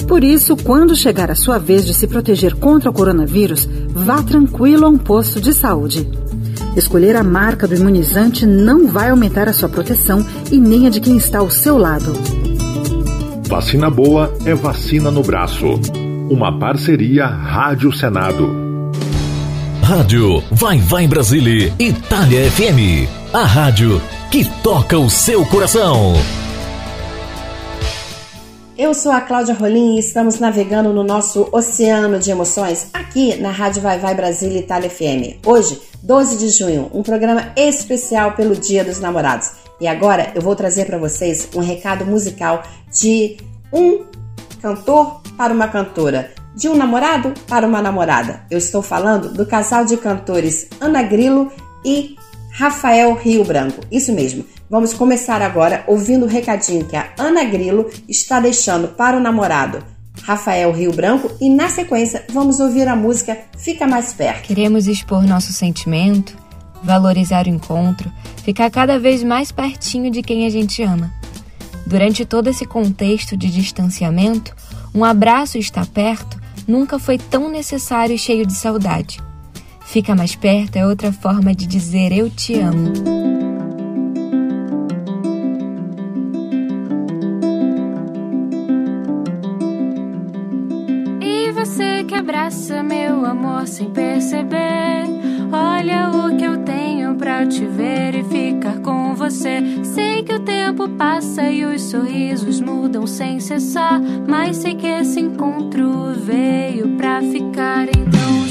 Por isso, quando chegar a sua vez de se proteger contra o coronavírus, vá tranquilo a um posto de saúde. Escolher a marca do imunizante não vai aumentar a sua proteção e nem a de quem está ao seu lado. Vacina boa é vacina no braço. Uma parceria Rádio Senado. Rádio Vai Vai Brasília, Itália FM. A rádio que toca o seu coração. Eu sou a Cláudia Rolim e estamos navegando no nosso oceano de emoções aqui na Rádio Vai Vai Brasília Itália FM. Hoje, 12 de junho, um programa especial pelo Dia dos Namorados. E agora eu vou trazer para vocês um recado musical de um cantor para uma cantora, de um namorado para uma namorada. Eu estou falando do casal de cantores Ana Grilo e Rafael Rio Branco. Isso mesmo. Vamos começar agora ouvindo o recadinho que a Ana Grilo está deixando para o namorado Rafael Rio Branco e na sequência vamos ouvir a música Fica Mais Perto. Queremos expor nosso sentimento, valorizar o encontro, ficar cada vez mais pertinho de quem a gente ama. Durante todo esse contexto de distanciamento, um abraço e estar perto nunca foi tão necessário e cheio de saudade. Fica mais perto é outra forma de dizer eu te amo. abraça meu amor sem perceber. Olha o que eu tenho pra te ver e ficar com você. Sei que o tempo passa e os sorrisos mudam sem cessar. Mas sei que esse encontro veio pra ficar, então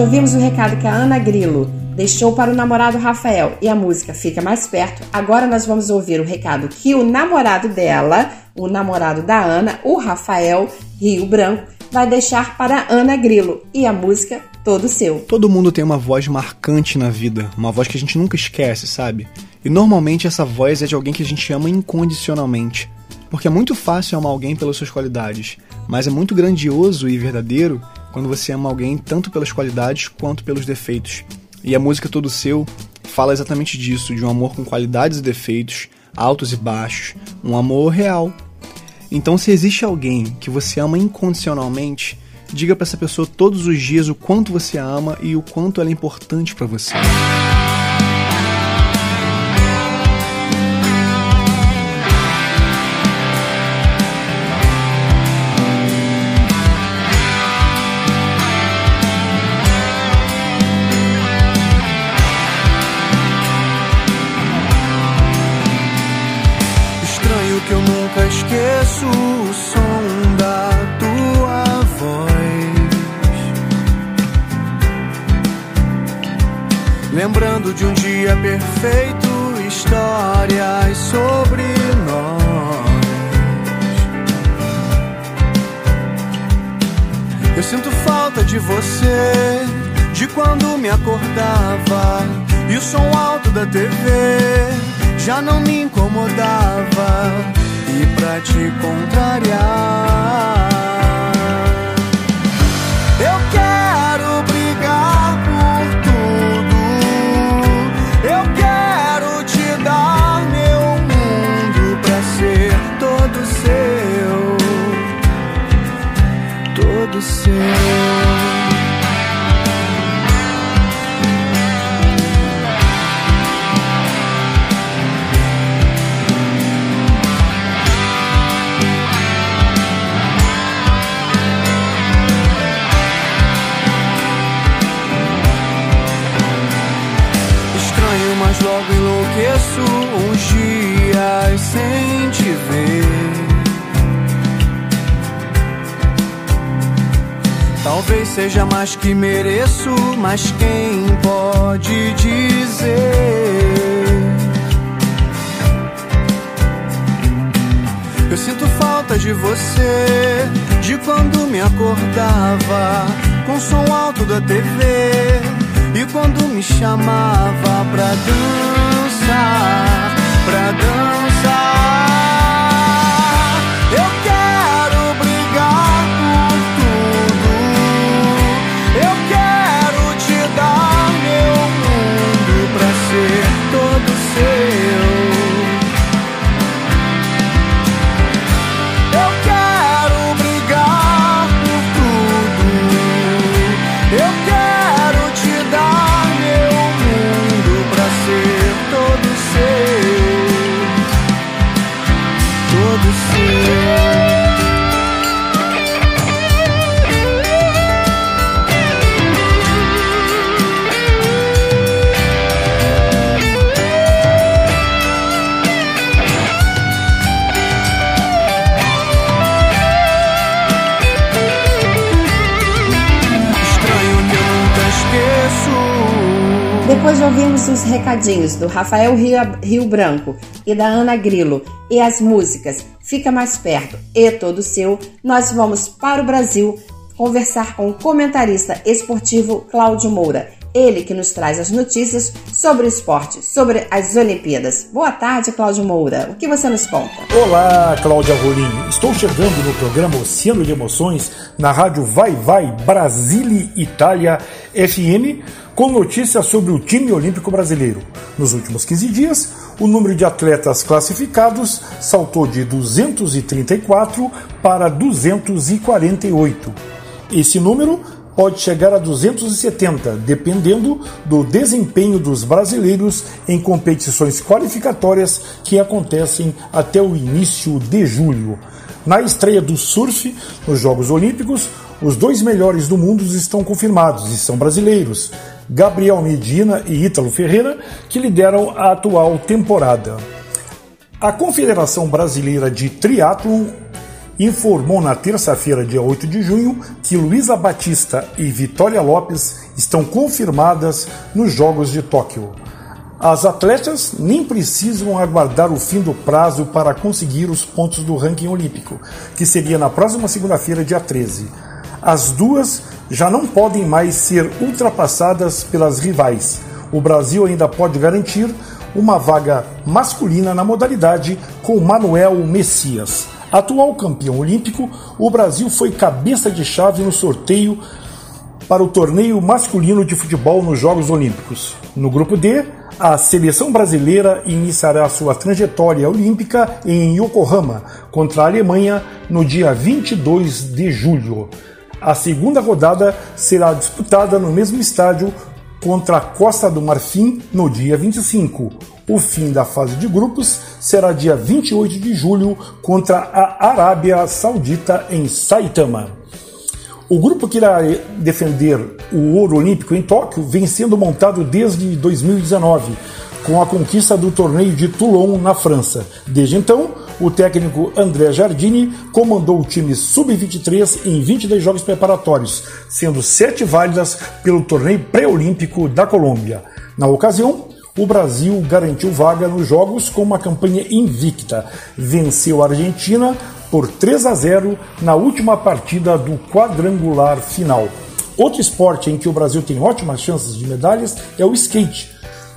Ouvirmos o recado que a Ana Grilo deixou para o namorado Rafael e a música Fica Mais Perto, agora nós vamos ouvir o recado que o namorado dela, o namorado da Ana, o Rafael Rio Branco, vai deixar para Ana Grilo e a música Todo Seu. Todo mundo tem uma voz marcante na vida, uma voz que a gente nunca esquece, sabe? E normalmente essa voz é de alguém que a gente ama incondicionalmente. Porque é muito fácil amar alguém pelas suas qualidades, mas é muito grandioso e verdadeiro quando você ama alguém tanto pelas qualidades quanto pelos defeitos. E a música Todo Seu fala exatamente disso, de um amor com qualidades e defeitos, altos e baixos, um amor real. Então, se existe alguém que você ama incondicionalmente, diga para essa pessoa todos os dias o quanto você a ama e o quanto ela é importante para você. acordava e o som alto da TV já não me incomodava. E pra te contrariar, eu quero brigar por tudo. Eu quero te dar meu mundo pra ser todo seu. Todo seu. Seja mais que mereço, mas quem pode dizer? Eu sinto falta de você, de quando me acordava com o som alto da TV e quando me chamava pra dançar, pra dançar. Depois de ouvirmos os recadinhos do Rafael Rio, Branco e da Ana Grilo e as músicas Fica Mais Perto e Todo Seu, nós vamos para o Brasil conversar com o comentarista esportivo Cláudio Moura. Ele que nos traz as notícias sobre o esporte, sobre as Olimpíadas. Boa tarde, Cláudio Moura. O que você nos conta? Olá, Cláudia Rolim. Estou chegando no programa Oceano de Emoções na rádio Vai Vai Brasília Itália FM com notícias sobre o time olímpico brasileiro. Nos últimos 15 dias, o número de atletas classificados saltou de 234 para 248. Esse número pode chegar a 270, dependendo do desempenho dos brasileiros em competições qualificatórias que acontecem até o início de julho. Na estreia do surf nos Jogos Olímpicos, os dois melhores do mundo estão confirmados e são brasileiros, Gabriel Medina e Ítalo Ferreira, que lideram a atual temporada. A Confederação Brasileira de Triatlon informou na terça-feira, dia 8 de junho, que Luísa Batista e Vitória Lopes estão confirmadas nos Jogos de Tóquio. As atletas nem precisam aguardar o fim do prazo para conseguir os pontos do ranking olímpico, que seria na próxima segunda-feira, dia 13. As duas já não podem mais ser ultrapassadas pelas rivais. O Brasil ainda pode garantir uma vaga masculina na modalidade com Manuel Messias. Atual campeão olímpico, o Brasil foi cabeça de chave no sorteio para o torneio masculino de futebol nos Jogos Olímpicos. No grupo D, a seleção brasileira iniciará sua trajetória olímpica em Yokohama contra a Alemanha no dia 22 de julho. A segunda rodada será disputada no mesmo estádio contra a Costa do Marfim no dia 25. O fim da fase de grupos será dia 28 de julho contra a Arábia Saudita em Saitama. O grupo que irá defender o ouro olímpico em Tóquio vem sendo montado desde 2019, com a conquista do torneio de Toulon, na França. Desde então, o técnico André Jardini comandou o time sub-23 em 22 jogos preparatórios, sendo sete válidas pelo torneio pré-olímpico da Colômbia. Na ocasião, o Brasil garantiu vaga nos jogos com uma campanha invicta. Venceu a Argentina por 3 a 0 na última partida do quadrangular final. Outro esporte em que o Brasil tem ótimas chances de medalhas é o skate,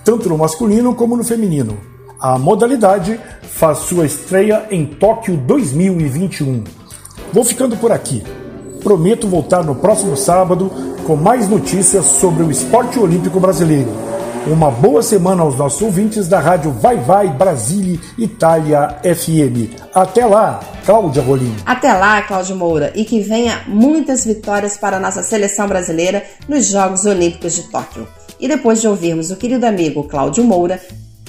tanto no masculino como no feminino. A modalidade faz sua estreia em Tóquio 2021. Vou ficando por aqui. Prometo voltar no próximo sábado com mais notícias sobre o esporte olímpico brasileiro. Uma boa semana aos nossos ouvintes da rádio Vai Vai Brasília Itália FM. Até lá, Cláudia Rolim. Até lá, Cláudio Moura, e que venha muitas vitórias para a nossa seleção brasileira nos Jogos Olímpicos de Tóquio. E depois de ouvirmos o querido amigo Cláudio Moura,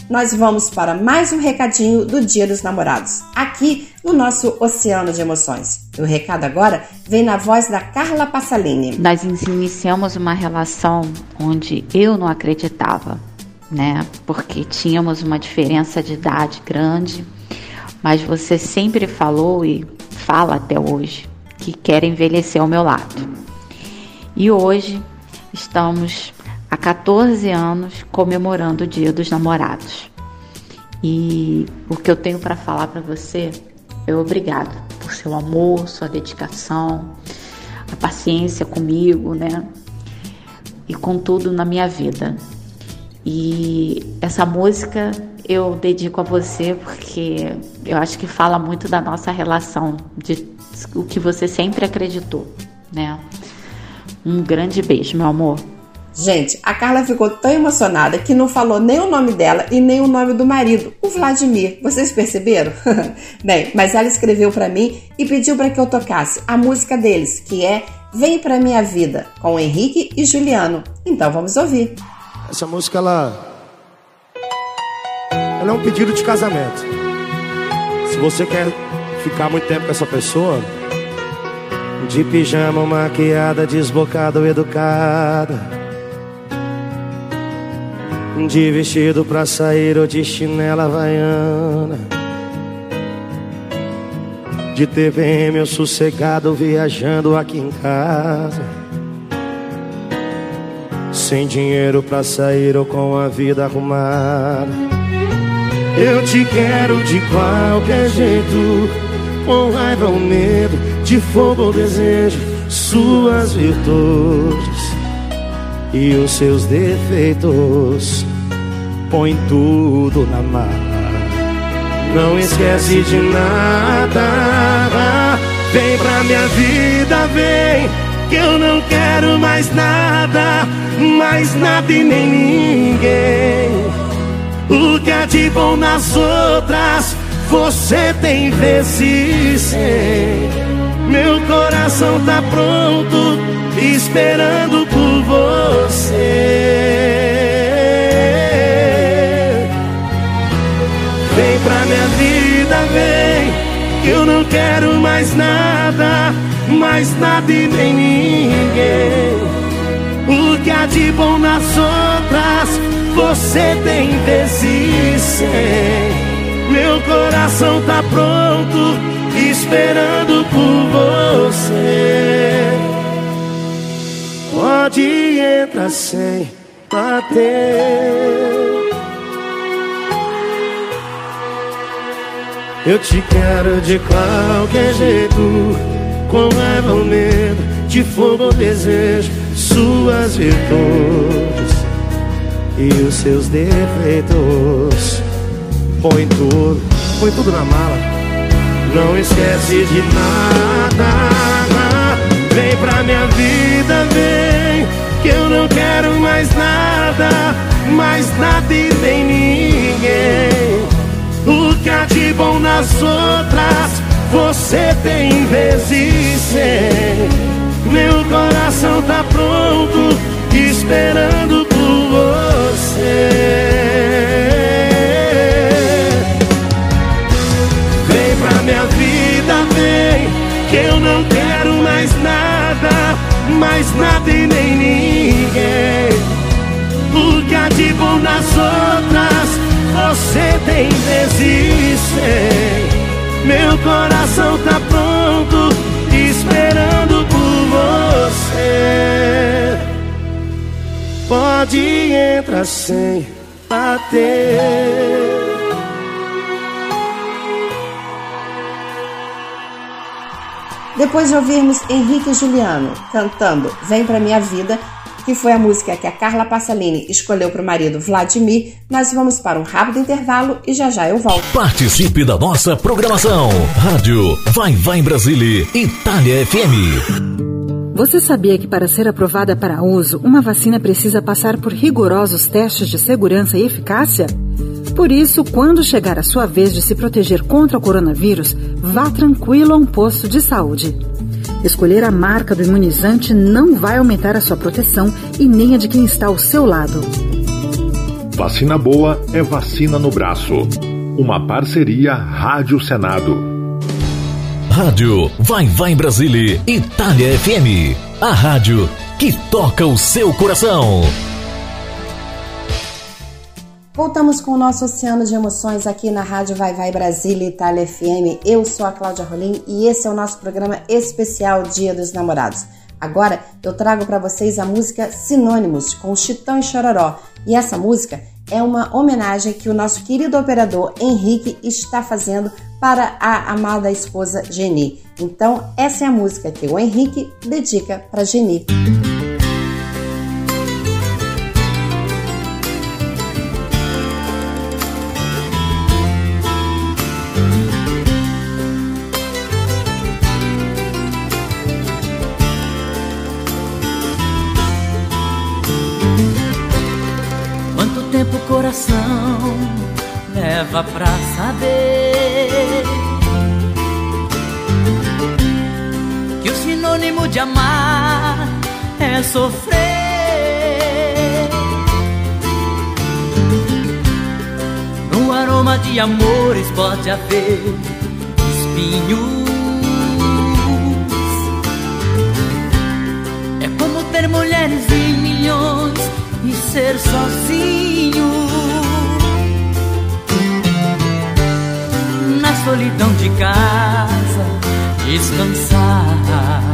nós vamos para mais um recadinho do Dia dos Namorados, aqui no nosso Oceano de Emoções. O recado agora vem na voz da Carla Passalini. Nós iniciamos uma relação onde eu não acreditava, né? Porque tínhamos uma diferença de idade grande, mas você sempre falou e fala até hoje que quer envelhecer ao meu lado. E hoje estamos há 14 anos comemorando o Dia dos Namorados. E o que eu tenho para falar para você é obrigado por seu amor, sua dedicação, a paciência comigo, né? E com tudo na minha vida. E essa música eu dedico a você porque eu acho que fala muito da nossa relação, de o que você sempre acreditou, né? Um grande beijo, meu amor. Gente, a Carla ficou tão emocionada que não falou nem o nome dela e nem o nome do marido, o Vladimir. Vocês perceberam? Bem, mas ela escreveu para mim e pediu para que eu tocasse a música deles, que é Vem pra minha vida, com Henrique e Juliano. Então vamos ouvir. Essa música ela ela é um pedido de casamento. Se você quer ficar muito tempo com essa pessoa, de pijama, maquiada, desbocada ou educada, de vestido pra sair ou de chinela havaiana. De TVM ou sossegado viajando aqui em casa. Sem dinheiro pra sair ou com a vida arrumada. Eu te quero de qualquer jeito Com raiva ou medo, de fogo ou desejo Suas virtudes e os seus defeitos. Põe tudo na mala. Não esquece de nada. Vem pra minha vida, vem. Que eu não quero mais nada, mais nada e nem ninguém. O que é de bom nas outras, você tem vezes sem. Meu coração tá pronto, esperando por você. Vem pra minha vida, vem, eu não quero mais nada, mais nada e nem ninguém. O que há de bom nas outras, você tem sem. Meu coração tá pronto, esperando por você. Pode entrar sem bater. Eu te quero de qualquer jeito, com raiva ou medo, de fogo ou desejo, suas virtudes e os seus defeitos. Põe tudo, põe tudo na mala, não esquece de nada. Vem pra minha vida, vem, que eu não quero mais nada, mais nada e nem ninguém. O que há de bom nas outras, você tem vezes sem. Meu coração tá pronto, esperando por você. Vem, que eu não quero mais nada, mais nada e nem ninguém. O que há de bom nas outras, você tem vezes sem. Meu coração tá pronto, esperando por você. Pode entrar sem bater. Depois de ouvirmos Henrique e Juliano cantando Vem Pra Minha Vida, que foi a música que a Carla Passalini escolheu para o marido Vladimir, nós vamos para um rápido intervalo e já já eu volto. Participe da nossa programação. Rádio Vai Vai Brasília, Itália FM. Você sabia que para ser aprovada para uso, uma vacina precisa passar por rigorosos testes de segurança e eficácia? Por isso, quando chegar a sua vez de se proteger contra o coronavírus, vá tranquilo a um posto de saúde. Escolher a marca do imunizante não vai aumentar a sua proteção e nem a de quem está ao seu lado. Vacina boa é vacina no braço. Uma parceria Rádio Senado. Rádio Vai Vai Brasília, Itália FM. A rádio que toca o seu coração. Voltamos com o nosso oceano de emoções aqui na Rádio Vai Vai Brasília Itália FM. Eu sou a Cláudia Rolim e esse é o nosso programa especial Dia dos Namorados. Agora eu trago para vocês a música Sinônimos com Chitão e Chororó. E essa música é uma homenagem que o nosso querido operador Henrique está fazendo para a amada esposa Geni. Então, essa é a música que o Henrique dedica para Geni. coração sofrer. No aroma de amores pode haver espinhos. É como ter mulheres e milhões e ser sozinho. Na solidão de casa, descansar.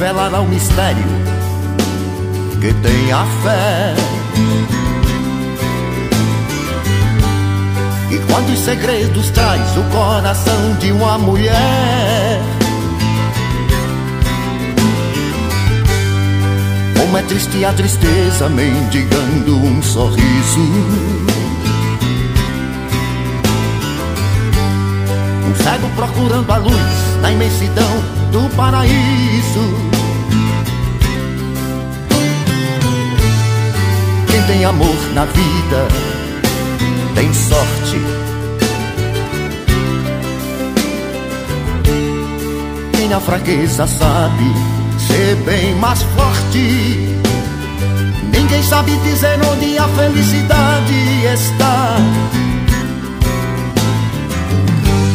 Revelará o mistério que tem a fé? E quantos segredos traz o coração de uma mulher? Como é triste a tristeza mendigando um sorriso. Um cego procurando a luz na imensidão do paraíso. Quem tem amor na vida tem sorte. Quem na fraqueza sabe ser bem mais forte. Ninguém sabe dizer onde a felicidade está.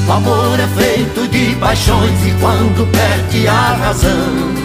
O amor é feito de paixões e quando perde a razão,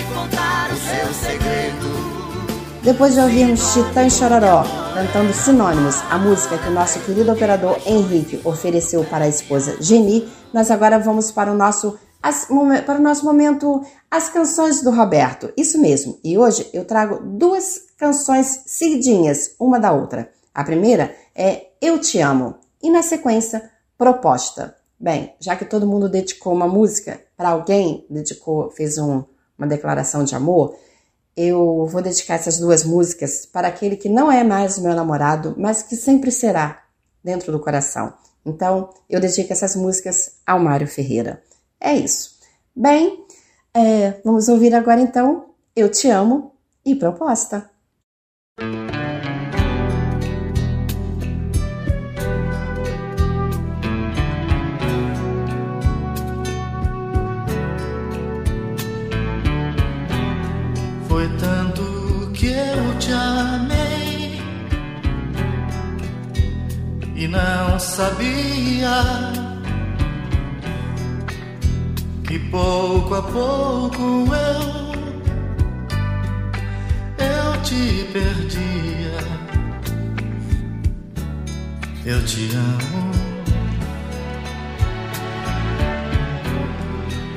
contar o seu segredo. Depois de ouvirmos Titã e Chororó cantando Sinônimos, a música que o nosso querido operador Henrique ofereceu para a esposa Geni, nós agora vamos para o nosso as, para o nosso momento As Canções do Roberto. Isso mesmo, e hoje eu trago duas canções seguidinhas, uma da outra. A primeira é Eu Te Amo, e na sequência, Proposta. Bem, já que todo mundo dedicou uma música para alguém, dedicou, fez um, uma declaração de amor, eu vou dedicar essas duas músicas para aquele que não é mais o meu namorado, mas que sempre será dentro do coração. Então, eu dedico essas músicas ao Mário Ferreira. É isso. Bem, é, vamos ouvir agora então Eu Te Amo e Proposta. Foi tanto que eu te amei e não sabia e pouco a pouco eu eu te perdia. Eu te amo.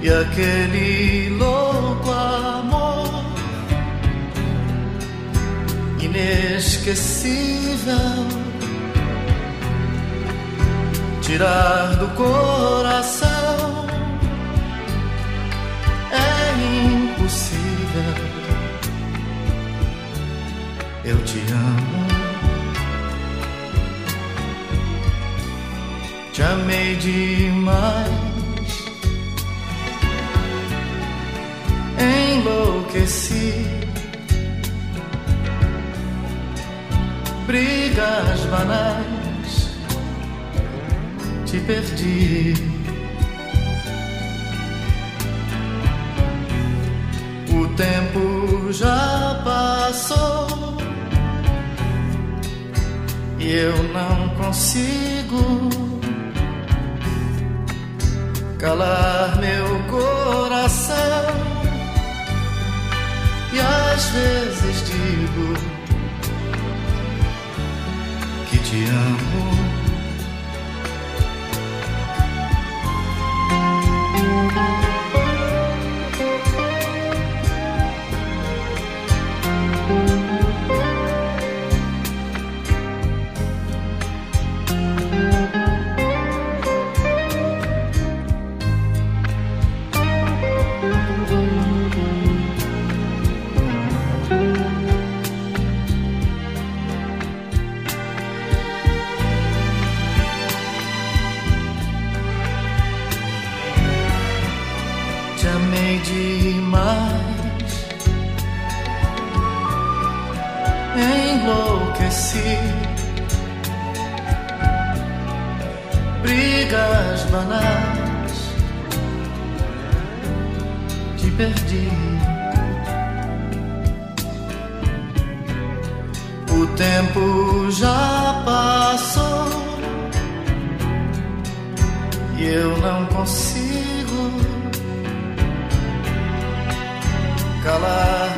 E aquele louco amor inesquecível tirar do coração impossível. Eu te amo. Te amei demais. Enlouqueci. Brigas banais. Te perdi. O tempo já passou e eu não consigo calar meu coração. E às vezes digo que te te perdi. O tempo já passou e eu não consigo calar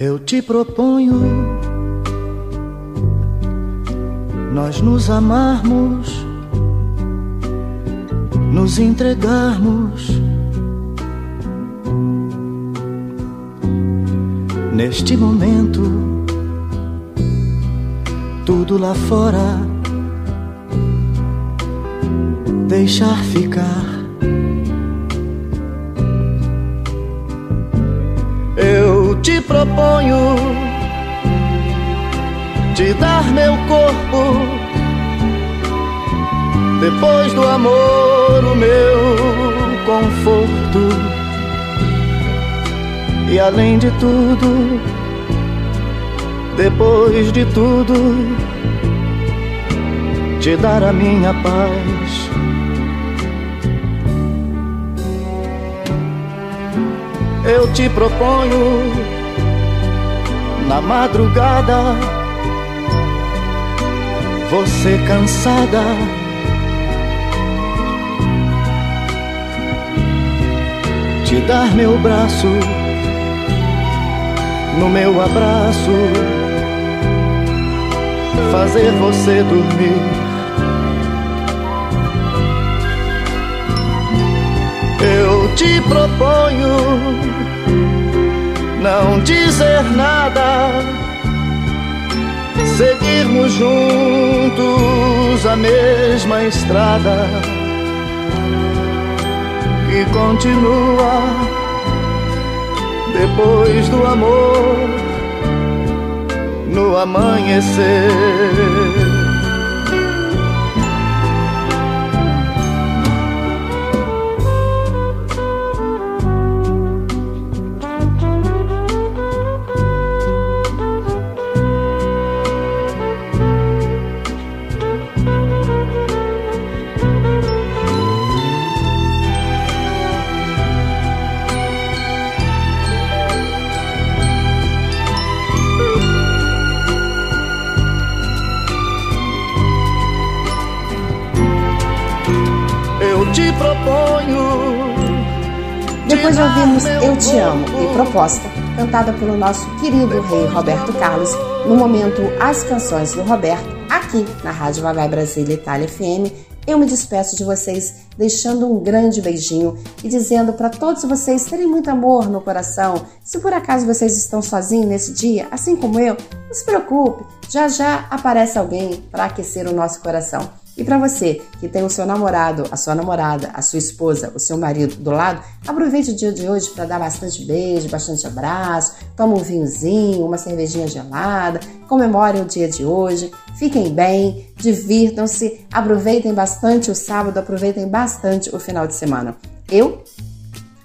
Eu te proponho nós nos amarmos, nos entregarmos. Neste momento, tudo lá fora deixar ficar. Te proponho te dar meu corpo. Depois do amor, o meu conforto. E além de tudo, depois de tudo, te dar a minha paz. Eu te proponho na madrugada, você cansada. Te dar meu braço no meu abraço, fazer você dormir. Eu te proponho não dizer nada, seguirmos juntos a mesma estrada que continua depois do amor, no amanhecer. Te Amo e Proposta, cantada pelo nosso querido rei Roberto Carlos, no momento As Canções do Roberto, aqui na Rádio Vai Brasília Itália FM, eu me despeço de vocês deixando um grande beijinho e dizendo para todos vocês terem muito amor no coração. Se por acaso vocês estão sozinhos nesse dia, assim como eu, não se preocupe, já já aparece alguém para aquecer o nosso coração. E para você que tem o seu namorado, a sua namorada, a sua esposa, o seu marido do lado, aproveite o dia de hoje para dar bastante beijo, bastante abraço, toma um vinhozinho, uma cervejinha gelada, comemorem o dia de hoje, fiquem bem, divirtam-se, aproveitem bastante o sábado, aproveitem bastante o final de semana. Eu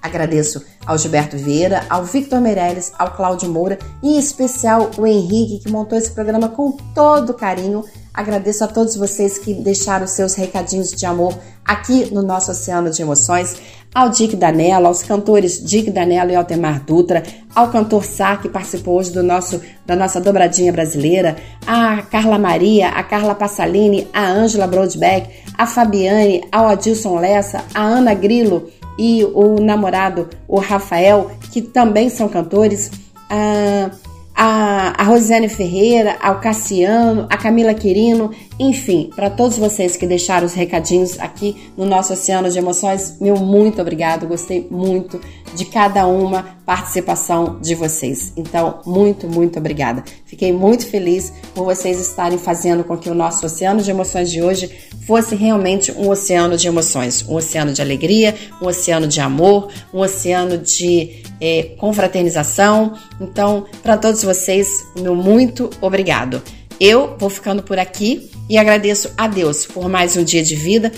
Agradeço ao Gilberto Vieira, ao Victor Meirelles, ao Cláudio Moura e em especial o Henrique que montou esse programa com todo carinho Agradeço a todos vocês que deixaram seus recadinhos de amor aqui no nosso Oceano de Emoções, ao Dick Danella, aos cantores Dick Danella e Altemar Dutra, ao cantor Sá, que participou hoje do nosso, da nossa dobradinha brasileira, a Carla Maria, a Carla Passalini, a Ângela Brodbeck, a Fabiane, ao Adilson Lessa, a Ana Grilo e o namorado, o Rafael, que também são cantores. Ah, a, a Rosiane Ferreira, ao Cassiano, a Camila Quirino, enfim, para todos vocês que deixaram os recadinhos aqui no nosso Oceano de Emoções, meu muito obrigado, gostei muito de cada uma participação de vocês. Então, muito, muito obrigada. Fiquei muito feliz por vocês estarem fazendo com que o nosso Oceano de Emoções de hoje fosse realmente um oceano de emoções, um oceano de alegria, um oceano de amor, um oceano de é, confraternização. Então, para todos vocês, meu muito obrigado. Eu vou ficando por aqui e agradeço a Deus por mais um dia de vida.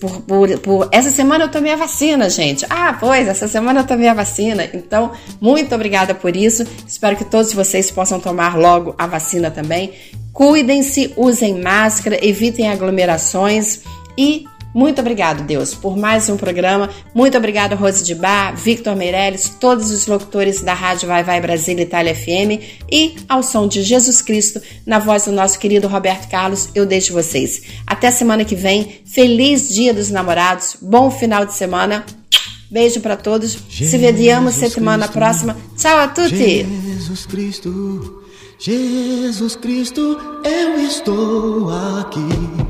Por, por, por, essa semana eu tomei a vacina, gente. Ah, pois, essa semana eu tomei a vacina. Então, muito obrigada por isso. Espero que todos vocês possam tomar logo a vacina também. Cuidem-se, usem máscara, evitem aglomerações e muito obrigado, Deus, por mais um programa. Muito obrigado, Rose de Bar, Victor Meirelles, todos os locutores da Rádio Vai Vai Brasília Itália FM e ao som de Jesus Cristo, na voz do nosso querido Roberto Carlos, eu deixo vocês. Até semana que vem. Feliz Dia dos Namorados. Bom final de semana. Beijo para todos. Se vediamo semana próxima. Ciao a tutti. Jesus Cristo, Jesus Cristo, eu estou aqui.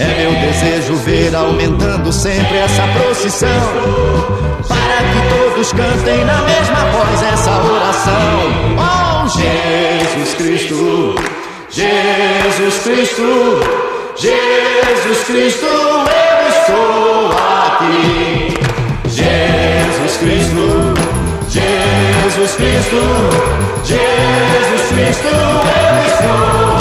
É meu desejo ver aumentando sempre essa procissão. Para que todos cantem na mesma voz essa oração. Oh, Jesus Cristo, Jesus Cristo, Jesus Cristo, eu estou aqui. Jesus Cristo, Jesus Cristo, Jesus Cristo, eu estou aqui.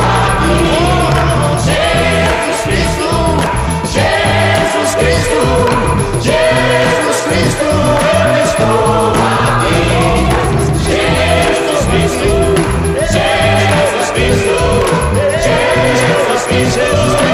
Jesus Cristo, Jesus Cristo, Jesus Cristo.